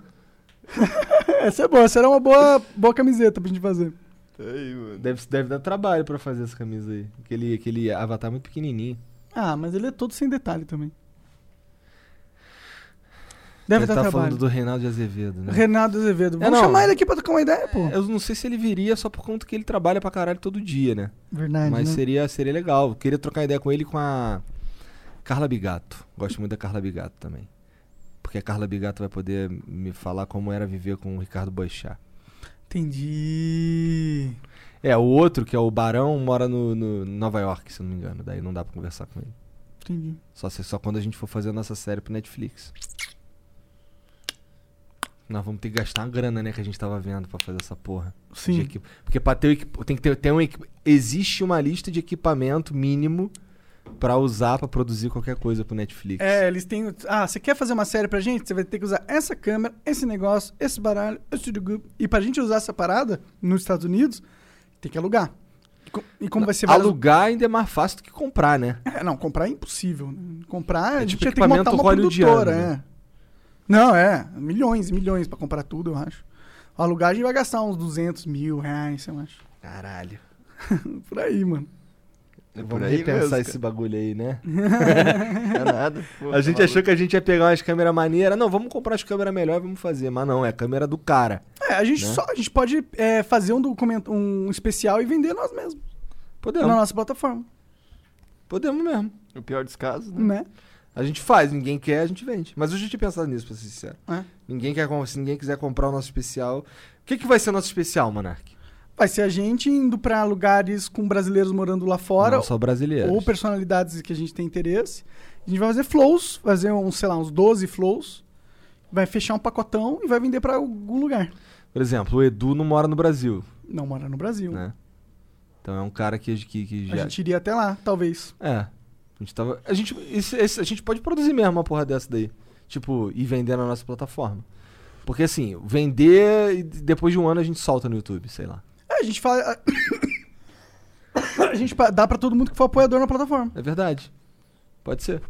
essa é boa, essa era uma boa, boa camiseta pra gente fazer. Tá aí, mano. Deve, deve dar trabalho pra fazer essa camisa aí. Aquele, aquele Avatar muito pequenininho. Ah, mas ele é todo sem detalhe também. Deve Ele dar tá trabalho. falando do Reinaldo de Azevedo, né? Renato Azevedo. Vamos não. chamar ele aqui pra trocar uma ideia, pô. Eu não sei se ele viria só por conta que ele trabalha pra caralho todo dia, né? Verdade, Mas né? seria, seria legal. Eu queria trocar ideia com ele e com a Carla Bigato. Gosto muito da Carla Bigato também. Porque a Carla Bigato vai poder me falar como era viver com o Ricardo Boechat. Entendi. É, o outro, que é o Barão, mora no, no Nova York, se não me engano. Daí não dá pra conversar com ele. Entendi. Só, se- só quando a gente for fazer a nossa série pro Netflix. Nós vamos ter que gastar uma grana, né, que a gente tava vendo pra fazer essa porra. Sim. Porque pra ter o tem que ter, ter um existe uma lista de equipamento mínimo pra usar pra produzir qualquer coisa pro Netflix. É, eles têm. Ah, você quer fazer uma série pra gente? Você vai ter que usar essa câmera, esse negócio, esse baralho, esse dugu. E pra gente usar essa parada nos Estados Unidos, tem que alugar. E co- como vai ser várias- Alugar ainda é mais fácil do que comprar, né? É, não, comprar é impossível. né? Comprar, a É gente tipo ia ter que montar uma produtora, né? é. Não, é. Milhões e milhões pra comprar tudo, eu acho. A alugar a gente vai gastar uns 200 mil reais, eu acho. Caralho. Por aí, mano. É por Vamos aí repensar esse bagulho aí, né? É nada. Pô, A gente tá achou que a gente ia pegar umas câmeras maneiras. Não, vamos comprar as câmeras melhores e vamos fazer. Mas não, é a câmera do cara. É, a gente Né? só a gente pode é, fazer um documento, um especial e vender nós mesmos. Podemos. Na nossa plataforma, Podemos mesmo. No pior dos casos, né? né? A gente faz, ninguém quer, a gente vende. Mas eu já tinha pensado nisso, pra ser sincero. É. Ninguém quer, se ninguém quiser comprar o nosso especial. O que, que vai ser o nosso especial, Monark? Vai ser a gente indo pra lugares com brasileiros morando lá fora Não só brasileiros. ou personalidades que a gente tem interesse. A gente vai fazer flows, fazer uns, sei lá, uns 12 flows. Vai fechar um pacotão e vai vender pra algum lugar. Por exemplo, o Edu não mora no Brasil, Não mora no Brasil. né? Então é um cara que, que, que A já... gente iria até lá, talvez. É. A gente tava... A gente, esse- esse- a gente pode produzir mesmo uma porra dessa daí. Tipo, e vender na nossa plataforma. Porque assim, vender e depois de um ano a gente solta no YouTube, sei lá. É, a gente fala. a gente dá pra todo mundo que for apoiador na plataforma. É verdade. Pode ser.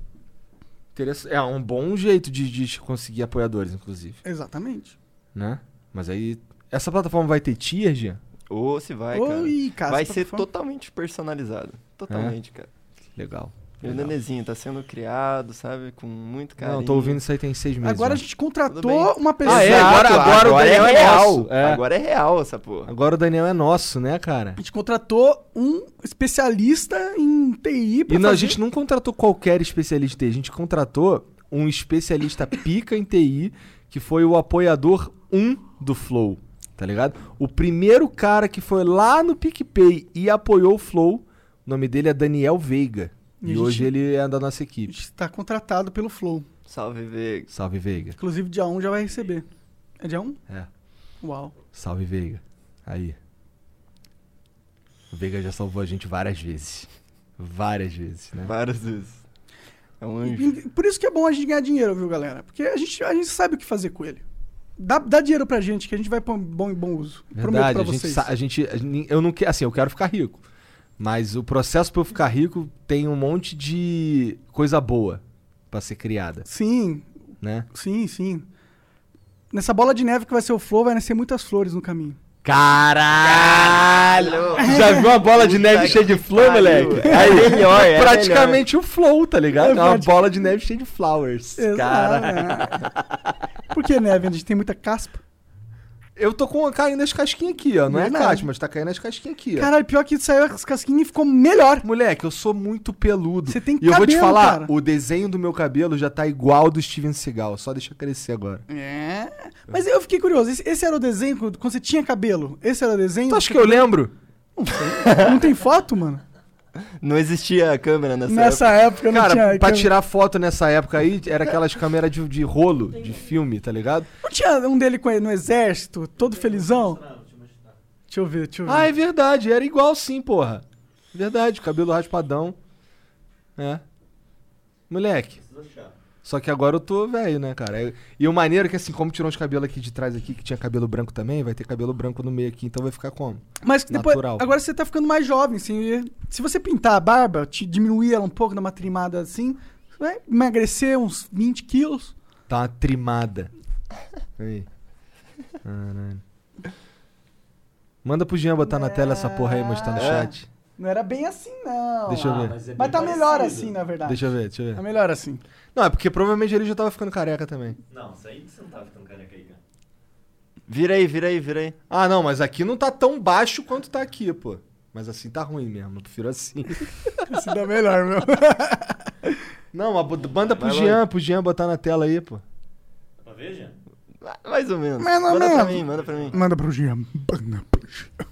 Interessa- É um bom jeito de, de conseguir apoiadores, inclusive. Exatamente. Né? Mas aí. Essa plataforma vai ter tier, Jean? Ou se vai, cara. Oi, cara. vai essa ser plataforma- totalmente personalizado. Totalmente, cara. Legal. E o nenezinho tá sendo criado, sabe? Com muito carinho. Não, tô ouvindo isso aí tem seis meses. Agora a né? gente Tudo contratou uma pessoa. Ah, é? Agora- agora o Daniel é real. nosso, é. Agora é real essa porra. Agora o Daniel é nosso, né, cara? A gente contratou um especialista em TI pra E não, a fazer- gente não contratou qualquer especialista em TI, a gente contratou um especialista pica em TI, que foi o apoiador 1 do Flow, tá ligado? O primeiro cara que foi lá no PicPay e apoiou o Flow, o nome dele é Daniel Veiga. E E, hoje ele é da nossa A equipe. gente tá contratado pelo Flow. Salve, Veiga. Salve Veiga. Inclusive, dia 1 já vai receber. É dia 1? É. Uau. Salve Veiga. Aí. O Veiga já salvou a gente várias vezes. Várias vezes, né? Várias vezes. É um anjo. E- Por isso que é bom a gente ganhar dinheiro, viu, galera? Porque a gente, a gente sabe o que fazer com ele. Dá, dá dinheiro pra gente, que a gente vai pôr bom em bom uso. Prometo Verdade, pra a vocês. gente, a gente- eu não quero, assim, eu quero ficar rico. Mas o processo pra eu ficar rico tem um monte de coisa boa pra ser criada, Sim, né? sim, sim. Nessa bola de neve que vai ser o Flow, vai nascer muitas flores no caminho. Caralho! Já viu uma bola de neve cheia de flor, pariu. moleque? É melhor, é praticamente o flow, tá ligado? É É uma bola de neve cheia de flowers. Cara, Exato. Por que neve? A gente tem muita caspa. Eu tô com caindo as casquinhas aqui, ó. Não é Verdade. casca, mas tá caindo as casquinhas aqui, ó. Caralho, pior que saiu as casquinhas e ficou melhor. Moleque, eu sou muito peludo. Você tem E eu vou te cabelo, falar, cara. o desenho do meu cabelo já tá igual ao do Steven Seagal. Só deixa crescer agora. É. Mas eu fiquei curioso. Esse, esse era o desenho quando você tinha cabelo? Esse era o desenho? Tu acha que eu lembro? Não tem foto, mano? Não existia câmera nessa, Nessa época não Cara, tinha. pra câmera. tirar foto nessa época aí, era aquelas câmeras de, de rolo, de filme, tá ligado? Não tinha um dele com ele no exército, todo felizão? Não, deixa eu mostrar. Deixa eu ver, deixa eu ver. Ah, é verdade, era igual sim, porra. Verdade, cabelo raspadão. É. Moleque. Precisa achar. Só que agora eu tô velho, né, cara? É- E o maneiro é que assim, como tirou uns cabelos aqui de trás aqui, que tinha cabelo branco também, vai ter cabelo branco no meio aqui, então vai ficar como? Mas depois, natural. agora você tá ficando mais jovem, assim. Se você pintar a barba, te diminuir ela um pouco, dar uma trimada assim, você vai emagrecer uns 20 quilos. Tá uma trimada. Aí. Caralho. Manda pro Jean botar na tela essa porra aí, mostrar no É. chat. Não era bem assim, não. Deixa eu ver. mas, é Mas tá melhor parecido. assim, na verdade. Deixa eu ver, deixa eu Tá ver. melhor assim. Não, é porque provavelmente ele já tava ficando careca também. Não, isso aí você não tá ficando careca aí, cara. Vira aí, vira aí, vira aí. Ah, não, mas aqui não tá tão baixo quanto tá aqui, pô. Mas assim tá ruim mesmo, eu prefiro assim. Assim dá melhor, meu. Não, mas bo- manda pro Vai Jean, pro Jean botar na tela aí, pô. Dá pra ver, Jean? Mais ou menos. Mais ou manda pra mim, manda pra mim. Manda pro Jean. Manda pro Jean.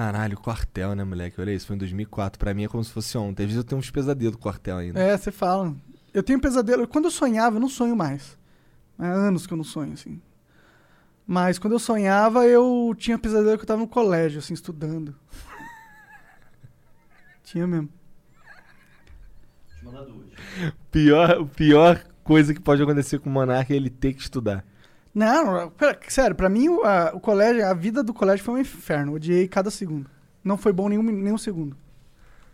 Caralho, quartel, né, moleque? Olha isso, foi em 2004. Pra mim é como se fosse ontem. Às vezes eu tenho uns pesadelos com quartel ainda. É, você fala. Eu tenho pesadelo. Quando eu sonhava, eu não sonho mais. Há anos que eu não sonho, assim. Mas quando eu sonhava, eu tinha pesadelo que eu tava no colégio, assim, estudando. tinha mesmo. Eu mandar duas. Pior, pior coisa que pode acontecer com o Monark é ele ter que estudar. Não, pera, sério, pra mim o, a- o colégio, a vida do colégio foi um inferno. Eu odiei cada segundo. Não foi bom nenhum, nenhum segundo.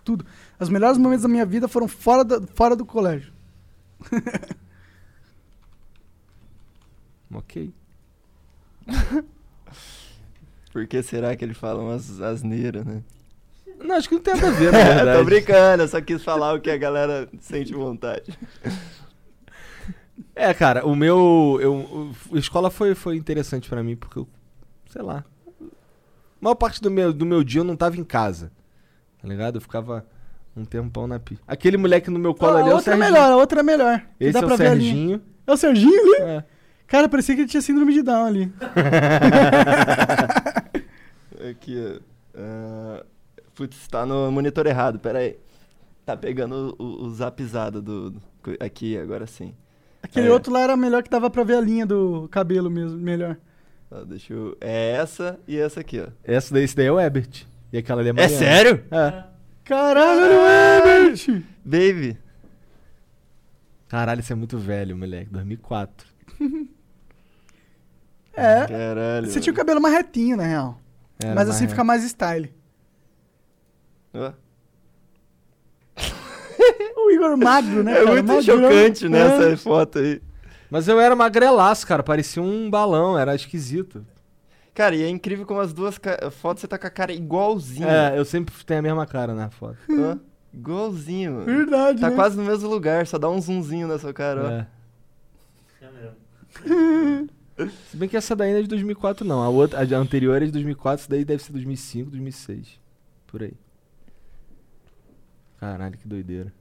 Tudo. Os melhores momentos da minha vida foram fora, da, fora do colégio. Ok. Por que será que ele fala umas asneiras, né? Não, acho que não tem nada a ver, na verdade. Tô brincando, eu só quis falar o que a galera sente vontade. É, cara, o meu. Eu, a escola foi, foi interessante pra mim, porque eu. Sei lá. A maior parte do meu, do meu dia eu não tava em casa. Tá ligado? Eu ficava um tempão na pista. Aquele moleque no meu colo Ah, ali é o outra é Serginho. melhor, a outra é melhor. Esse dá é o. Serginho. É o Serginho ali? É. Cara, parecia que ele tinha síndrome de Down ali. Aqui, ó. Ah, putz, tá no monitor errado, pera aí. Tá pegando o, o, o zapzado do, do- Aqui, agora sim. Aquele É. outro lá era melhor que dava pra ver a linha do cabelo mesmo, melhor. Ó, deixa eu... É essa e essa aqui, ó. Essa daí, esse daí é o Ebert. E aquela ali é É Mariana. sério? É. Caralho, olha o Ebert! Baby. Caralho, isso é muito velho, moleque. 2004. É, Caralho. você tinha o cabelo mais retinho, na real. Era Mas mais assim reto. fica mais style. Ó. O Igor magro, né, É cara? muito Magrão. chocante É. nessa foto aí. Mas eu era magrelaço, cara. Parecia um balão, era esquisito. Cara, e é incrível como as duas ca- fotos você tá com a cara igualzinha. É, eu sempre tenho a mesma cara na foto. Ó, Igualzinho, mano. Verdade, Tá né? quase no mesmo lugar, só dá um zoomzinho na sua cara, ó. É. É mesmo. Se bem que essa daí não é de 2004, não. A, outra, a anterior é de 2004, essa daí deve ser 2005, 2006. Por aí. Caralho, que doideira.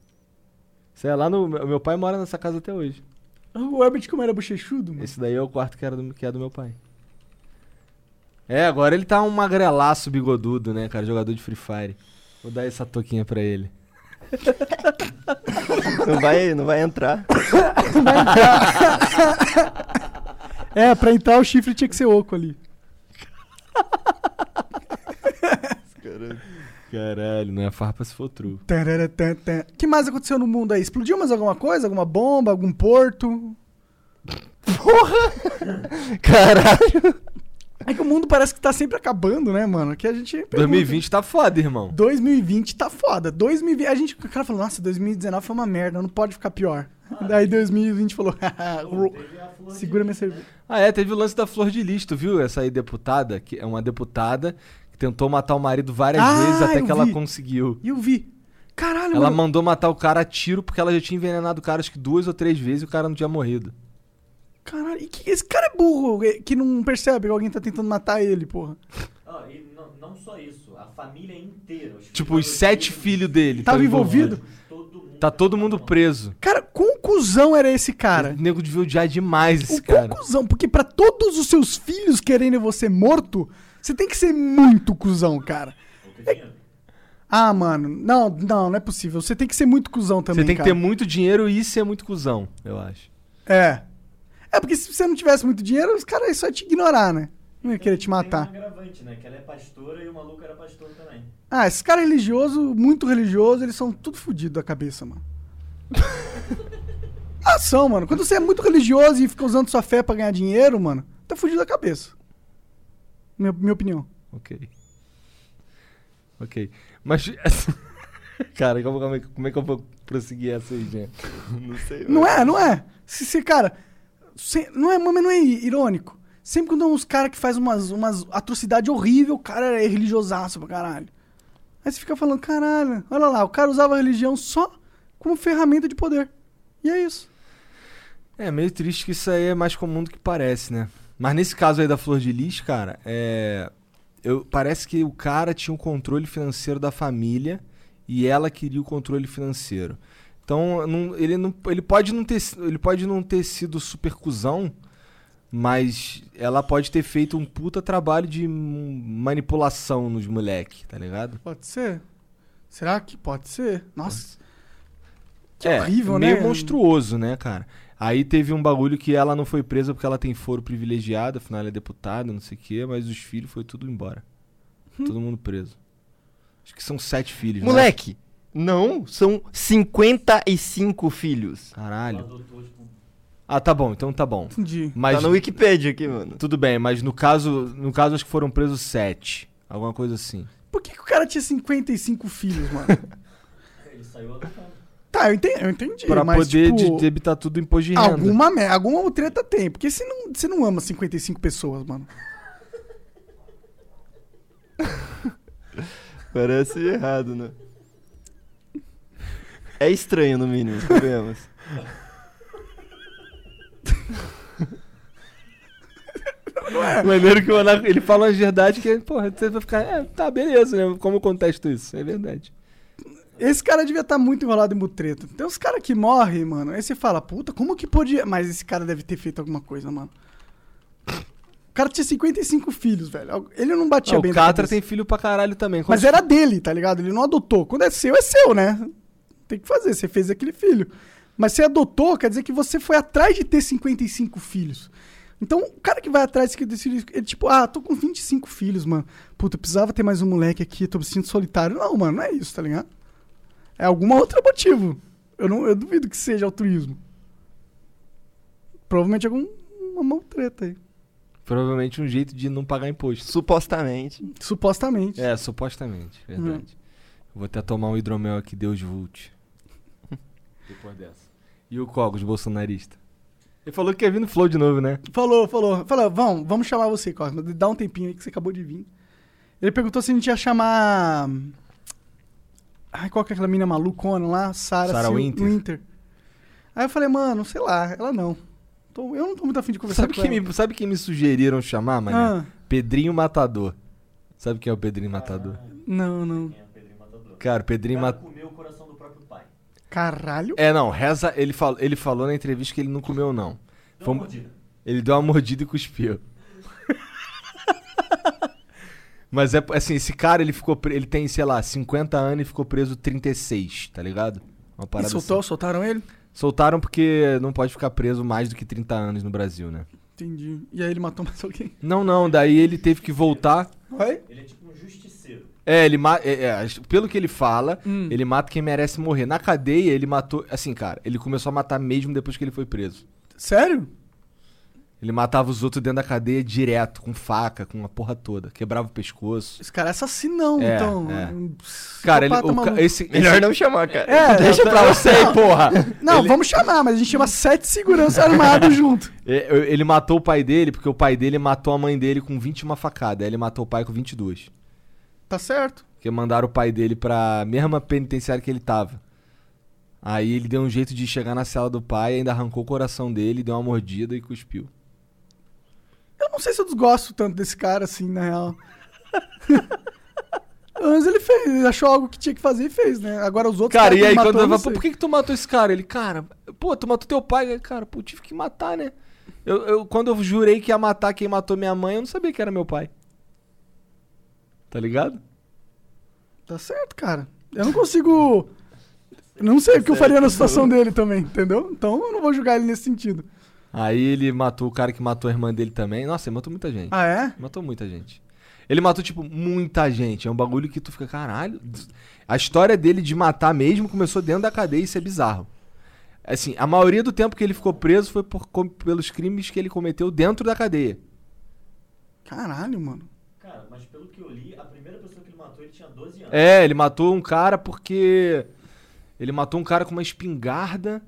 Isso é lá no. Meu pai mora nessa casa até hoje. O Herbert, como era bochechudo, mano. Esse daí é o quarto que, era do, que é do meu pai. É, agora ele tá um magrelaço bigodudo, né, cara? Jogador de Free Fire. Vou dar essa toquinha pra ele. Não vai, não vai entrar. É, pra entrar o chifre tinha que ser oco ali. Caralho. Não é farpa se for true. O que mais aconteceu no mundo aí? Explodiu mais alguma coisa? Alguma bomba? Algum porto? Caralho. É que o mundo parece que tá sempre acabando, né, mano? Que a gente. pergunta. 2020 tá foda, irmão. 2020 tá foda. 2020, a gente, o cara falou, nossa, 2019 foi uma merda, não pode ficar pior. Daí 2020 falou, Pô, segura minha né? cerveja. Ah, é, teve o lance da Flor de Lis, tu viu? Essa aí deputada, que é uma deputada que tentou matar o marido várias Ah, vezes até que ela vi. conseguiu. E eu vi. Caralho, Ela mano. mandou matar o cara a tiro porque ela já tinha envenenado o cara acho que duas ou três vezes e o cara não tinha morrido. Caralho, e que, esse cara é burro, que não percebe que alguém tá tentando matar ele, porra. Ó, e não, não só isso, a família inteira. os Tipo, os sete filhos dele. Tava envolvido? Todo mundo Tá todo mundo preso. Cara, quão cuzão era esse cara? O nego devia odiar demais esse O quão cara. cuzão, porque pra todos os seus filhos querendo você morto, você tem que ser muito cuzão, cara. Dinheiro. Ah, mano, não, não, não é possível. Você tem que ser muito cuzão também, Você tem que cara. ter muito dinheiro e ser muito cuzão, eu acho. É. É porque se você não tivesse muito dinheiro, os caras iam só te ignorar, né? Não ia querer te matar. Tem um agravante, né? Que ela é pastora e o maluco era pastor também. Ah, esses caras religiosos, muito religiosos, eles são tudo fodidos da cabeça, mano. ah, são, mano. Quando você é muito religioso e fica usando sua fé pra ganhar dinheiro, mano, tá fudido da cabeça. Minha, minha opinião. Ok. Ok. Mas. cara, como, como é, que- como é que eu vou prosseguir essa aí, gente? Não sei. Não mano. é, não é? Se, se cara, se- não é, mas não é irônico. Sempre quando é uns caras que faz umas, umas atrocidades horríveis, o cara é religiosaço pra caralho. Aí você fica falando, caralho, olha lá, o cara usava a religião só como ferramenta de poder. E é isso. É meio triste que isso aí é mais comum do que parece, né? Mas nesse caso aí da Flor de Lis, cara, é. Eu, parece que o cara tinha o controle financeiro da família e ela queria o controle financeiro. Então, não- ele, não, ele, pode não ter, ele pode não ter sido super cuzão, mas ela pode ter feito um puta trabalho de manipulação nos moleque, tá ligado? Pode ser? Será que pode ser? Nossa. Que é, horrível, meio né? monstruoso, né, cara? Aí teve um bagulho que ela não foi presa porque ela tem foro privilegiado, afinal ela é deputada, não sei o quê, mas os filhos foi tudo embora. Hum. Todo mundo preso. Acho que são sete filhos, né? Moleque, não, são 55 filhos. Caralho. tipo, Ah, tá bom, então tá bom. Entendi. Mas Tá no Wikipedia aqui, mano. tudo bem, mas no caso, no caso acho que foram presos sete, alguma coisa assim. Por que, que o cara tinha 55 filhos, mano? ele saiu adotando. Tá, eu entendi, eu entendi Pra mas, poder tipo, de- debitar tudo imposto de renda. Alguma, alguma treta tem. Porque você não, você não ama 55 pessoas, mano. Parece errado, né? É estranho, no mínimo, sabemos. Maneiro que o Monarca, ele fala uma verdade que, porra, você vai ficar, é, tá, beleza, né? Como eu contesto isso? É verdade. Esse cara devia estar muito enrolado em mutreta. Tem uns caras que morrem, mano. Aí você fala, puta, como que podia. Mas esse cara deve ter feito alguma coisa, mano. O cara tinha 55 filhos, velho. Ele não batia Ah, bem o Catra tem filho pra caralho também. Mas era dele, tá ligado? Ele não adotou. Quando é seu, é seu, né? Tem que fazer, você fez aquele filho. Mas você adotou, quer dizer que você foi atrás de ter 55 filhos. Então, o cara que vai atrás que decide, ele tipo, ah, tô com 25 filhos, mano. Puta, precisava ter mais um moleque aqui, tô me sentindo solitário. Não, mano, não é isso, tá ligado? É algum outro motivo. Eu, não, eu duvido que seja altruísmo. Provavelmente algum uma mão treta aí. Provavelmente um jeito de não pagar imposto. Supostamente. Supostamente. É, supostamente, verdade. Eu vou até tomar um hidromel aqui, Deus Vult. Depois dessa. E o Cogos, bolsonarista? Ele falou que quer vir no Flow de novo, né? Falou, falou. Falou, vamos, vamos chamar você, Cosmo. Dá um tempinho aí que você acabou de vir. Ele perguntou se a gente ia chamar. Ai, qual que é aquela mina malucona lá? Sarah, Sarah Sil- Winter. Aí eu falei, mano, sei lá, ela não. Tô- eu não tô muito afim de conversar Sabe com quem, ela. me, sabe quem me sugeriram chamar, mano? Ah, Pedrinho Matador. Sabe quem é o Pedrinho Matador? não, não. Quem é o Pedrinho Matador? Cara, o Pedrinho Matador. comeu o coração do próprio pai. Caralho. É, não, reza. Ele, fal, ele falou na entrevista que ele não comeu, não. Deu Foi- uma mordida. Ele deu uma mordida e cuspiu. Mas é assim, esse cara, ele ficou. Ele tem, sei lá, 50 anos e ficou preso 36, tá ligado? Uma E parada soltou, assim. soltaram ele? Soltaram porque não pode ficar preso mais do que 30 anos no Brasil, né? Entendi. E aí ele matou mais alguém. Não, não, daí ele teve que voltar. Oi? Ele é tipo um justiceiro. É, ele mata. pelo que ele fala, Hum. ele mata quem merece morrer. Na cadeia, ele matou. Assim, cara, ele começou a matar mesmo depois que ele foi preso. Sério? Ele matava os outros dentro da cadeia direto, com faca, com a porra toda. Quebrava o pescoço. Esse cara é assassinão, É, então. é. Cara, ele, o ca- esse, Melhor esse- não chamar, cara. É, Deixa pra você, porra! Não, Ele- vamos chamar, mas a gente chama sete seguranças armados junto. É, Ele matou o pai dele porque o pai dele matou a mãe dele com 21 facadas. Aí ele matou o pai com 22. Tá certo. Porque mandaram o pai dele pra mesma penitenciária que ele tava. Aí ele deu um jeito de chegar na cela do pai, ainda arrancou o coração dele, deu uma mordida e cuspiu. Eu não sei se eu desgosto tanto desse cara assim, na real. Mas ele fez, ele achou algo que tinha que fazer e fez, né? Agora os outros Cara, e aí ele quando matou, eu falo, por que, que tu matou esse cara? Ele, cara, pô, tu matou teu pai. Ele, Cara, pô, tive que matar, né? Eu, eu- quando eu jurei que ia matar quem matou minha mãe, eu não sabia que era meu pai. Tá ligado? Tá certo, cara. Eu não consigo. eu Não sei o que eu faria na situação dele também, entendeu? Então eu não vou julgar ele nesse sentido. Aí ele matou o cara que matou a irmã dele também. Nossa, ele matou muita gente. Ah, é? Matou muita gente. Ele matou, tipo, muita gente. É um bagulho que tu fica, caralho. A história dele de matar mesmo começou dentro da cadeia, isso é bizarro. Assim, a maioria do tempo que ele ficou preso foi por, com- pelos crimes que ele cometeu dentro da cadeia. Caralho, mano. Cara, mas pelo que eu li, a primeira pessoa que ele matou, ele tinha 12 anos. É, ele matou um cara porque. Ele matou um cara com uma espingarda.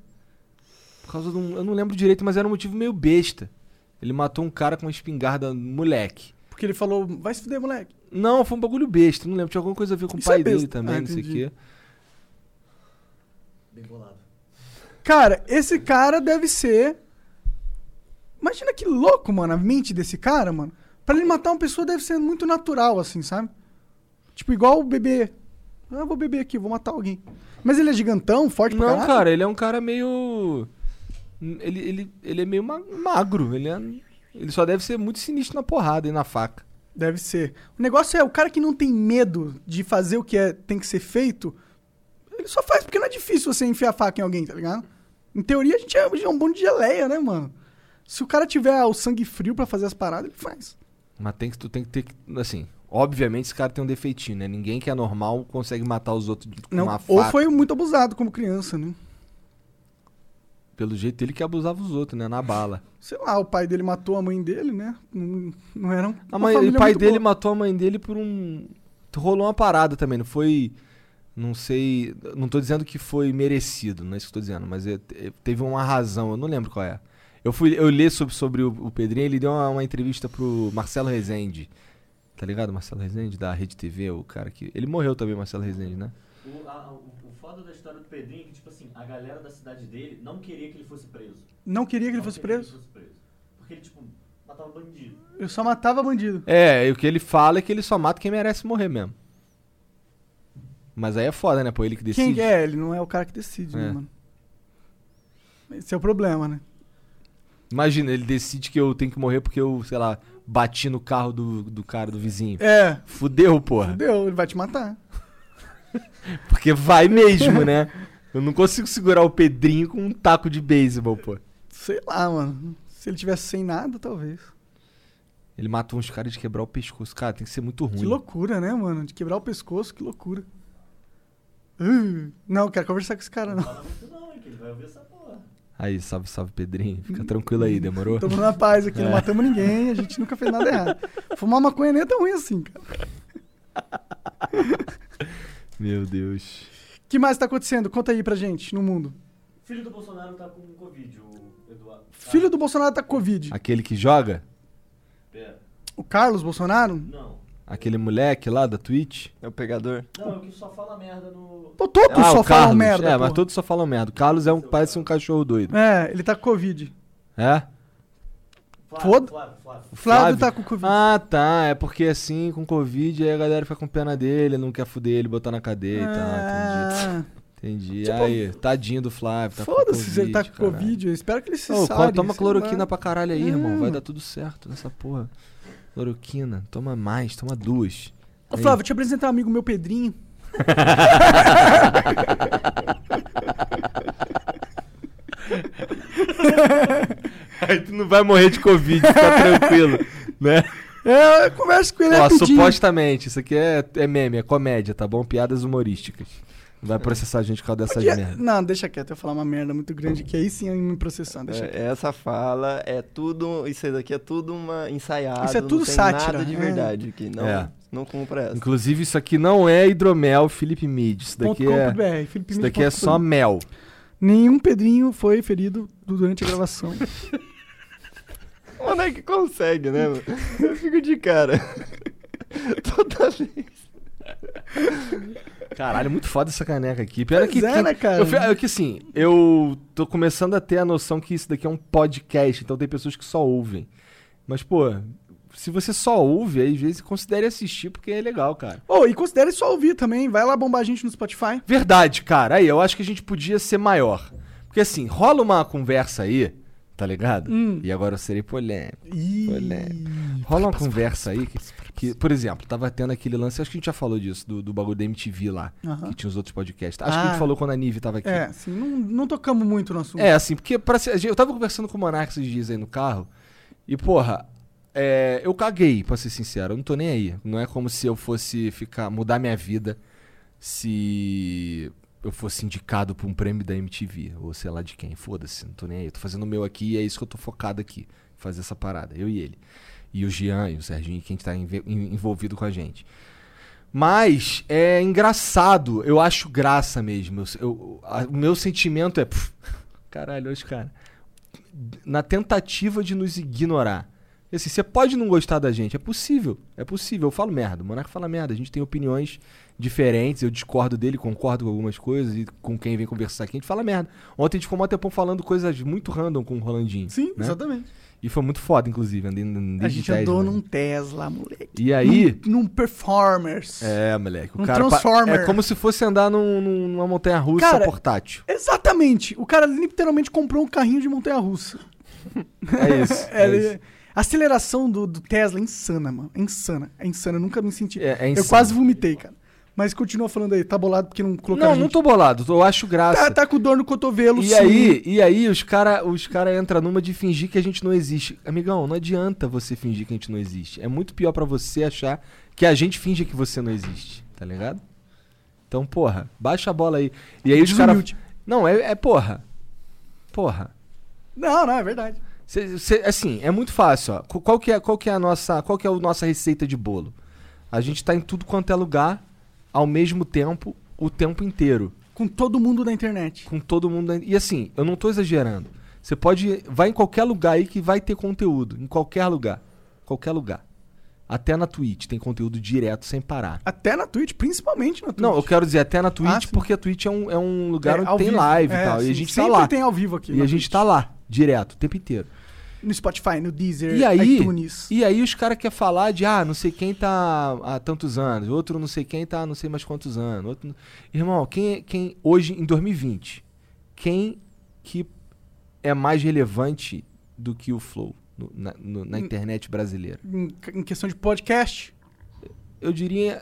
Por causa de um. Eu não lembro direito, mas era um motivo meio besta. Ele matou um cara com uma espingarda moleque. Porque ele falou, vai se fuder, moleque. Não, foi um bagulho besta. Não lembro. Tinha alguma coisa a ver com o Isso pai é dele também, Ah, não sei o quê. Bem bolado. Cara, esse cara deve ser. Imagina que louco, mano, a mente desse cara, mano. Pra ele matar uma pessoa deve ser muito natural, assim, sabe? Tipo, igual o bebê. Ah, vou beber aqui, vou matar alguém. Mas ele é gigantão, forte pra Não, caralho? cara, ele é um cara meio. Ele, ele, ele é meio ma- magro. Ele, é... ele só deve ser muito sinistro na porrada e na faca. Deve ser. O negócio é, o cara que não tem medo de fazer o que é, tem que ser feito, ele só faz porque não é difícil você enfiar a faca em alguém, tá ligado? Em teoria, a gente é, é um bando de geleia, né, mano? Se o cara tiver o sangue frio pra fazer as paradas, ele faz. Mas tem que, tu tem que ter que. Assim, obviamente esse cara tem um defeitinho, né? Ninguém que é normal consegue matar os outros com Não, uma faca. ou foi muito abusado como criança, né? Pelo jeito ele que abusava os outros, né? Na bala. Sei lá, o pai dele matou a mãe dele, né? Não, não era um, A mãe, o pai dele boa. matou a mãe dele por um. Rolou uma parada também, não foi. Não sei. Não tô dizendo que foi merecido, não é isso que eu tô dizendo, mas é- é- teve uma razão, eu não lembro qual é. Eu fui eu li sobre, sobre o, o Pedrinho, ele deu uma, uma entrevista pro Marcelo Rezende. Tá ligado? Marcelo Rezende, da Rede TV, o cara que. Ele morreu também, Marcelo Rezende, né? O, a- o, o foda da história do Pedrinho é que, tipo assim, a galera da cidade dele não queria que ele fosse preso. Não queria que ele Não fosse queria preso? Que ele fosse preso. Porque ele, tipo, matava bandido. Eu só matava bandido. É, e o que ele fala é que ele só mata quem merece morrer mesmo. Mas aí é foda, né? Pô, ele que decide. Quem é? Ele não é o cara que decide, né, É. mano? Esse é o problema, né? Imagina, ele decide que eu tenho que morrer porque eu, sei lá, bati no carro do, do cara, do vizinho. É, Fudeu, porra. fudeu, ele vai te matar. Porque vai mesmo, né? Eu não consigo segurar o Pedrinho com um taco de beisebol, pô. Sei lá, mano. Se ele tivesse sem nada, talvez. Ele matou uns caras de quebrar o pescoço. Cara, tem que ser muito ruim. Que loucura, né, mano? De quebrar o pescoço, que loucura. Uh, não, quero conversar com esse cara, Não não. fala muito não, hein, que ele vai ouvir essa porra. Aí, salve, salve, Pedrinho. Fica tranquilo aí, demorou? Tamo na paz aqui, não É. matamos ninguém, a gente nunca fez nada errado. Fumar maconha nem é tão ruim assim, cara. Meu Deus. O que mais tá acontecendo? Conta aí pra gente, no mundo. Filho do Bolsonaro tá com Covid, o Eduardo. Filho Ah. do Bolsonaro tá com Covid. Aquele que joga? Pera. O Carlos Bolsonaro? Não. Aquele moleque lá da Twitch. É o pegador. Não, é o que só fala merda no. Pô, todos Ah, só falam Carlos. merda. É, pô. mas todos só falam merda. O Carlos é um, parece um cachorro doido. É, ele tá com Covid. É? Flávio, Foda- Flávio, Flávio. O Flávio, tá com Covid. Ah, tá. É porque assim, com Covid, aí a galera fica com pena dele, não quer fuder ele, botar na cadeia e tal. Ah, Entendi. Entendi. Tipo, aí, tadinho do Flávio. Tá com Foda-se se ele tá com caralho. Covid. Eu espero que ele se Ô, sare. toma cloroquina lá. pra caralho aí, irmão. Vai Hum. dar tudo certo nessa porra. Cloroquina. Toma mais, toma duas. Ô, Aí. Flávio, vou te apresentar um amigo meu, Pedrinho. Aí tu não vai morrer de Covid, fica tranquilo, né? É, eu converso com ele Ó, rapidinho. supostamente, isso aqui é, é meme, é comédia, tá bom? Piadas humorísticas. Não vai processar a gente por causa dessas Podia- merdas. Não, deixa quieto, eu falar uma merda muito grande que aí sim eu ia me processando. Deixa. É, essa fala é tudo. Isso aí daqui é tudo uma ensaiada. Isso é tudo não tem sátira, nada de é. verdade aqui. Não, É. não compra essa. Inclusive, isso aqui não é hidromel Felipe Mid. Isso daqui Ponto é, BR, isso daqui é só mel. Nenhum Pedrinho foi ferido durante a gravação. Mano, é que consegue, né, mano? Eu fico de cara. Toda vez. Caralho, muito foda essa caneca aqui. Pior é Pois que, é, que- né, cara? Eu, fi- é que assim, eu tô começando a ter a noção que isso daqui é um podcast, então tem pessoas que só ouvem. Mas, pô, se você só ouve, aí às vezes considere assistir, porque é legal, cara. Ô, e considere só ouvir também. Vai lá bombar a gente no Spotify. Verdade, cara. Aí, eu acho que a gente podia ser maior. Porque assim, rola uma conversa aí, tá ligado? Hum. E agora eu serei polêmico. Ih. Polêmico. Rola uma conversa aí que, que, por exemplo, tava tendo aquele lance, acho que a gente já falou disso, do, do bagulho da MTV lá, Aham. que tinha os outros podcasts. Acho que a Ah. gente falou quando a Nive tava aqui. É, assim, não, não tocamos muito no assunto. É, assim, porque pra ser- eu tava conversando com o Monark esses dias aí no carro, e porra, é, eu caguei, pra ser sincero, eu não tô nem aí. Não é como se eu fosse ficar, mudar minha vida se eu fosse indicado pra um prêmio da MTV, ou sei lá de quem, foda-se, não tô nem aí. Eu tô fazendo o meu aqui e é isso que eu tô focado aqui, fazer essa parada, eu e ele. E o Jean e o Serginho, quem tá envolvido com a gente. Mas é engraçado, eu acho graça mesmo. Eu- eu- a- o meu sentimento é. pff, caralho, olha os caras. Na tentativa de nos ignorar. E Assim, você pode não gostar da gente, é possível. É possível. Eu falo merda, o Monarca fala merda. A gente tem opiniões diferentes, eu discordo dele, concordo com algumas coisas, e com quem vem conversar aqui, a gente fala merda. Ontem a gente ficou um tempão falando coisas muito random com o Rolandinho. Sim, né? exatamente. E foi muito foda, inclusive. Andei, andei A gente andou num Tesla, moleque. E aí. Num, num Performers. É, moleque. O Um cara Transformer. É como se fosse andar num- num- numa montanha russa Cara, portátil. Exatamente. O cara literalmente comprou um carrinho de montanha-russa. É isso. É, é isso. A aceleração do, do Tesla é insana, mano. É insana. É insana. Eu nunca me senti. É- é eu quase vomitei, cara. Mas continua falando aí. Tá bolado porque não colocaram. Não, gente. não tô bolado. Eu acho graça. Tá, tá com dor no cotovelo, E sim. aí, e aí os cara, os cara entram numa de fingir que a gente não existe. Amigão, não adianta você fingir que a gente não existe. É muito pior pra você achar que a gente finge que você não existe, tá ligado? Então, porra, baixa a bola aí. E aí os caras. Não, é, é porra. Porra. Não, não, é verdade. Cê- cê- assim, é muito fácil, ó. Qu- Qual que é, qual que é a nossa, qual que é a nossa receita de bolo? A gente tá em tudo quanto é lugar, ao mesmo tempo, o tempo inteiro, Com todo mundo da internet. com todo mundo. E assim, eu não tô exagerando. Você pode, vai em qualquer lugar aí que vai ter conteúdo, em qualquer lugar, qualquer lugar. Até na Twitch tem conteúdo direto sem parar. Até na Twitch, principalmente na Twitch. Não, eu quero dizer até na Twitch, Ah, porque a Twitch é um, é um lugar É, onde tem vivo. live É, e tal. E sim, a gente tá sempre lá. tem ao vivo aqui. E na a gente Twitch. tá lá, direto, o tempo inteiro. No Spotify, no Deezer, E aí, iTunes. e aí os caras querem falar de, ah, não sei quem tá há tantos anos, outro não sei quem tá há não sei mais quantos anos. Outro... Irmão, quem, quem hoje, em 2020, quem que é mais relevante do que o Flow no- na, no- na internet brasileira? Em, em questão de podcast. Eu diria,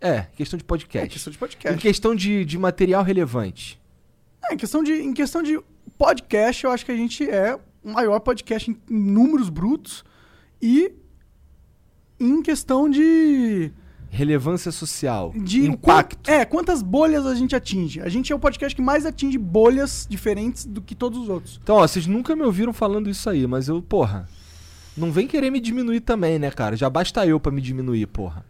é, questão de É, podcast. questão de Em podcast. questão de, de material relevante. É, em, questão de, em questão de podcast, eu acho que a gente é maior podcast em, números brutos. E em questão de. Relevância social. de impacto. é, quantas bolhas a gente atinge? A gente é o podcast que mais atinge bolhas diferentes do que todos os outros. Então, ó, vocês nunca me ouviram falando isso aí, mas eu, porra. Não vem querer me diminuir também, né, cara? Já basta eu pra me diminuir, porra.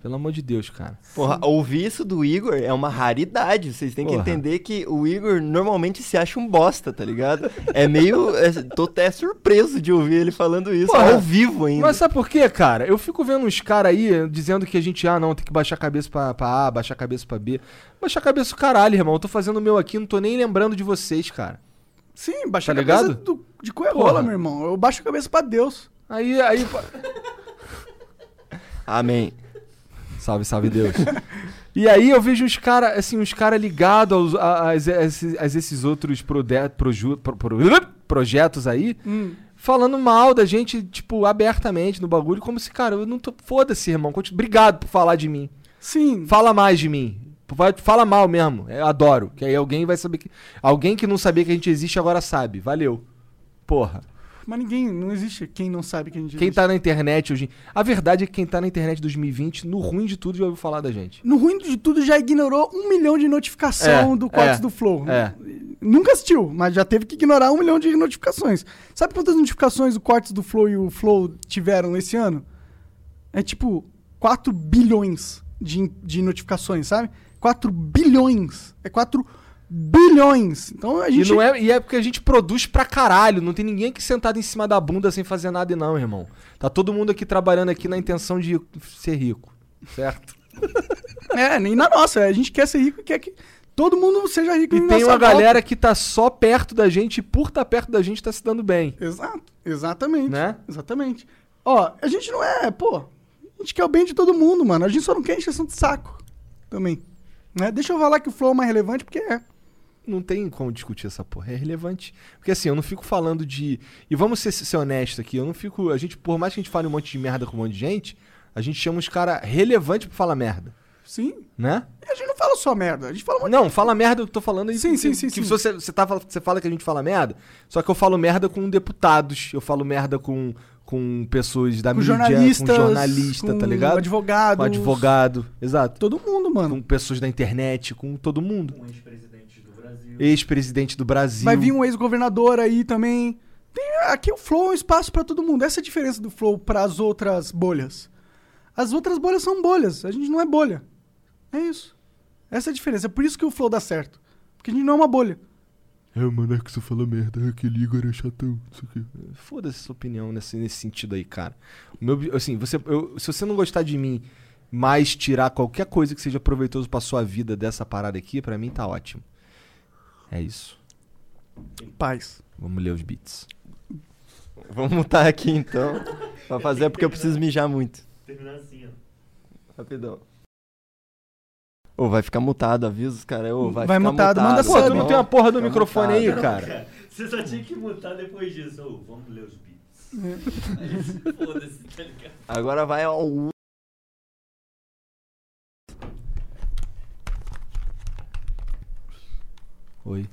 Pelo amor de Deus, cara. Porra, ouvir isso do Igor é uma raridade. Vocês têm que Porra. entender que o Igor normalmente se acha um bosta, tá ligado? É meio. é, tô até surpreso de ouvir ele falando isso Porra. ao vivo ainda. Mas sabe por quê, cara? Eu fico vendo uns caras aí dizendo que a gente, ah, não, tem que baixar a cabeça pra, pra A, baixar a cabeça pra B. Baixar a cabeça do caralho, irmão. Eu tô fazendo o meu aqui, não tô nem lembrando de vocês, cara. Sim, baixa Tá a cabeça ligado? do, de coerrola, Porra. meu irmão. Eu baixo a cabeça pra Deus. Aí, aí. Amém. Salve, salve Deus. e aí eu vejo uns caras, assim, caras ligados a, a- a esses, a esses outros prode- proju- pro- pro- projetos aí, Hum. falando mal da gente, tipo, abertamente no bagulho, como se, cara, eu não tô. Foda-se, irmão. Obrigado por falar de mim. Sim. Fala mais de mim. Fala mal mesmo. Eu adoro. Que aí alguém vai saber que. Alguém que não sabia que a gente existe agora sabe. Valeu. Porra. Mas ninguém, não existe quem não sabe que a gente Quem existe. tá na internet hoje. A verdade é que quem tá na internet 2020, no ruim de tudo, já ouviu falar da gente. No ruim de tudo, já ignorou um milhão de notificação É, do Cortes é, do Flow. é. Nunca assistiu, mas já teve que ignorar um milhão de notificações. Sabe quantas notificações o Cortes do Flow e o Flow tiveram esse ano? É tipo 4 bilhões de, de notificações, sabe? 4 bilhões. É 4 bilhões. Então a E, gente. não é, e é porque a gente produz pra caralho. Não tem ninguém aqui sentado em cima da bunda sem fazer nada, não, irmão. Tá todo mundo aqui trabalhando aqui na intenção de ser rico. Certo? É, nem na nossa. A gente quer ser rico e quer que todo mundo seja rico E em tem uma volta. galera que tá só perto da gente e por estar perto da gente tá se dando bem. Exato, exatamente. Né? Exatamente. Ó, a gente não é, pô, a gente quer o bem de todo mundo, mano. A gente só não quer encheção de saco também. Né? Deixa eu falar que o flow é mais relevante, porque é. Não tem como discutir essa porra. É relevante. Porque assim, eu não fico falando de. E vamos ser, ser honesto aqui, eu não fico. A gente, por mais que a gente fale um monte de merda com um monte de gente, a gente chama os caras relevantes pra falar merda. Sim. Né? E a gente não fala só merda, a gente fala um monte Não, fala merda, eu tô falando aí. Sim, que- sim, sim, Que sim. Você, você, tá, você fala que a gente fala merda, só que eu falo merda com deputados, eu falo merda com, com pessoas da com mídia, jornalistas, com jornalista, tá com ligado? advogados, Com advogado, exato. todo mundo, mano. Com pessoas da internet, com todo mundo. Com ex-presidente. Ex-presidente do Brasil. Vai vir um ex-governador aí também. Tem- aqui o Flow é um espaço pra todo mundo. Essa é a diferença do Flow para as outras bolhas. As outras bolhas são bolhas, a gente não é bolha. É isso. Essa é a diferença. É por isso que o Flow dá certo. Porque a gente não é uma bolha. É, o Maneco só fala merda, aquele Igor é chatão, isso aqui. Foda-se sua opinião nesse, nesse sentido aí, cara. O meu, assim, você, eu- se você não gostar de mim, mas tirar qualquer coisa que seja proveitoso pra sua vida dessa parada aqui, pra mim tá ótimo. É isso. Paz. Vamos ler os beats. Vamos mutar aqui então. Pra fazer porque eu preciso mijar muito. Terminando assim, ó. Rapidão. Ô, vai ficar mutado, avisa os caras. Ô, vai, Vai ficar mutado, manda Pô, Sabe, tu não tem uma porra do microfone aí, mutado. cara? Você só tinha que mutar depois disso. Ô, vamos ler os beats. Aí, Foda-se, tá ligado? Agora vai ao. Oi.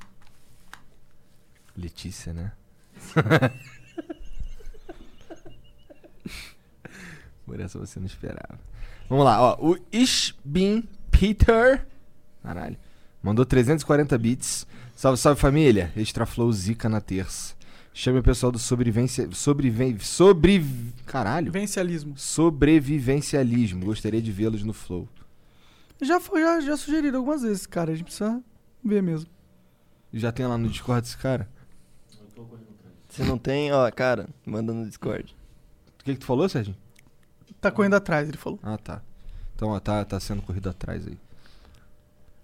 Letícia, né? Por essa você não esperava. Vamos lá, ó. O Ishbin Peter. Caralho. Mandou 340 bits. Salve, salve família. Extra Flow Zica na terça. Chame o pessoal do sobrevivência. Sobreviven... Sobre. Caralho. Vencialismo. Sobrevivencialismo. Gostaria de vê-los no Flow. Já foi, já, já sugerido algumas vezes, cara. A gente precisa ver mesmo. Já tem lá no Discord esse cara? Eu tô correndo atrás. Se não tem, ó, cara, manda no Discord. O que, que tu falou, Sérgio? Tá correndo atrás, ele falou. Ah, tá. Então, ó, tá, tá sendo corrido atrás aí.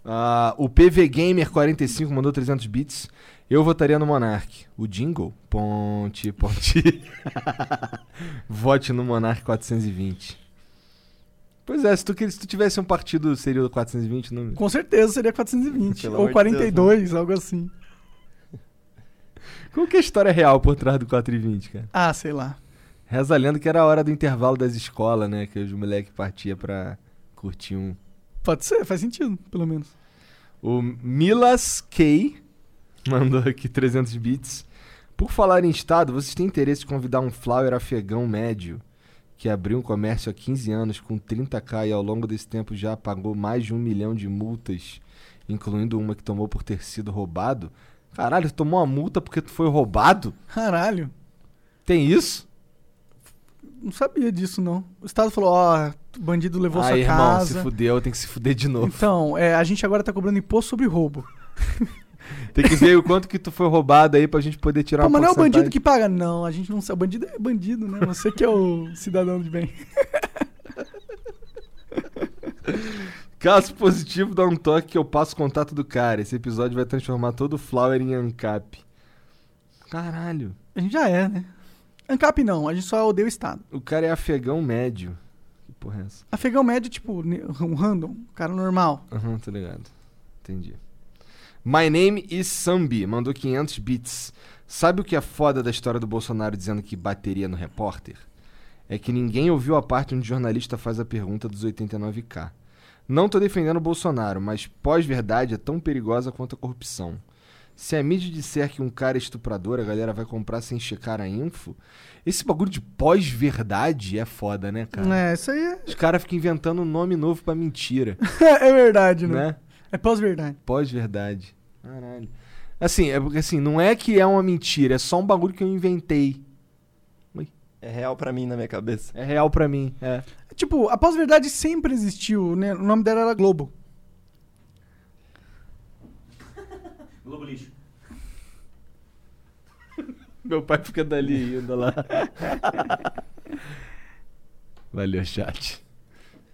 Ah, o PV Gamer 45 mandou 300 bits. Eu votaria no Monark. O Jingle? Ponte, ponte. Vote no Monark 420. Pois é, se tu, se tu tivesse um partido, seria o 420, não... Com certeza seria 420. Pelo ou amor de 42, algo assim. Qual que é a história real por trás do 420, cara? Ah, sei lá. Reza a lenda que era a hora do intervalo das escolas, né? Que os moleques partiam pra curtir um... Pode ser, faz sentido, pelo menos. O Milas K mandou aqui 300 bits. Por falar em estado, vocês têm interesse em convidar um flower afegão médio que abriu um comércio há 15 anos com 30k e ao longo desse tempo já pagou mais de um milhão de multas, incluindo uma que tomou por ter sido roubado? Caralho, tu tomou uma multa porque tu foi roubado? Caralho. Tem isso? não sabia disso, não. O Estado falou, ó, o bandido levou Aí, sua irmão, casa. se fudeu, tem que se fuder de novo. Então, é, a gente agora tá cobrando imposto sobre roubo. Tem que ver o quanto que tu foi roubado aí pra gente poder tirar Pô, uma mas não é o bandido que paga? Não, a gente não sabe. O bandido é bandido, né? Você que é o cidadão de bem. Caso positivo, dá um toque que eu passo o contato do cara. Esse episódio vai transformar todo o Flower em ANCAP. Caralho. A gente já é, né? ANCAP não, a gente só odeia o Estado. O cara é afegão médio. Que porra é essa? Afegão médio, tipo, um random, cara normal. Aham, tô ligado. Entendi. My name is Sambi. Mandou 500 bits. Sabe o que é foda da história do Bolsonaro dizendo que bateria no repórter? É que ninguém ouviu a parte onde o jornalista faz a pergunta dos 89k. Não tô defendendo o Bolsonaro, mas pós-verdade é tão perigosa quanto a corrupção. Se a mídia disser que um cara é estuprador, a galera vai comprar sem checar a info. Esse bagulho de pós-verdade é foda, né, cara? É, isso aí é, Os caras ficam inventando um nome novo pra mentira, é verdade, né? né? É pós-verdade. Pós-verdade. Caralho. Assim, é porque assim, não é que é uma mentira, é só um bagulho que eu inventei. É real pra mim na minha cabeça. É real pra mim, é. Tipo, a pós-verdade sempre existiu, né? O nome dela era Globo. Globo lixo. Meu pai fica dali indo lá. Valeu, chat.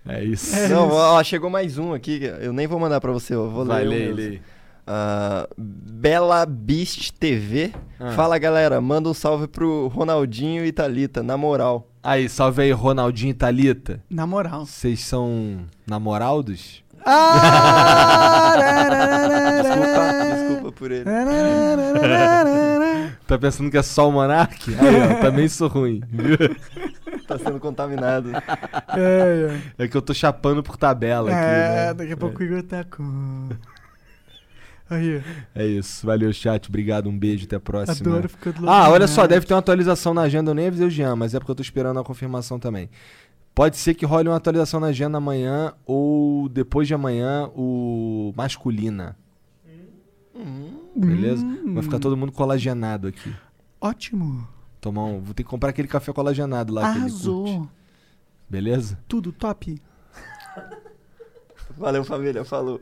É isso. Não, ó, chegou mais um aqui. Eu nem vou mandar pra você, eu vou Vai, ler. lê, mesmo. lê. Ah, Bela Beast TV. Ah. Fala galera, manda um salve pro Ronaldinho e Thalita, na moral. Aí, salve aí, Ronaldinho e Thalita. Na moral. Vocês são namoraldos? Ah, Desculpa, desculpa por ele. Tá pensando que é só o Monark? Aí, ó, também sou ruim, viu? Tá sendo contaminado. É, É que eu tô chapando por tabela é. aqui, É, né? daqui a pouco o Igor tá com. Aí, É isso. Valeu, chat. Obrigado, um beijo, até a próxima. adoro ficar do lado Ah, olha só, deve ter uma atualização na agenda, eu nem avisei o Jean, mas é porque eu tô esperando a confirmação também. Pode ser que role uma atualização na agenda amanhã ou depois de amanhã o masculina, beleza? Hum, Vai ficar todo mundo colagenado aqui. Ótimo. Tomar um, vou ter que comprar aquele café colagenado lá que ele curte. Arrasou. Beleza? Tudo top. Valeu, família. Falou.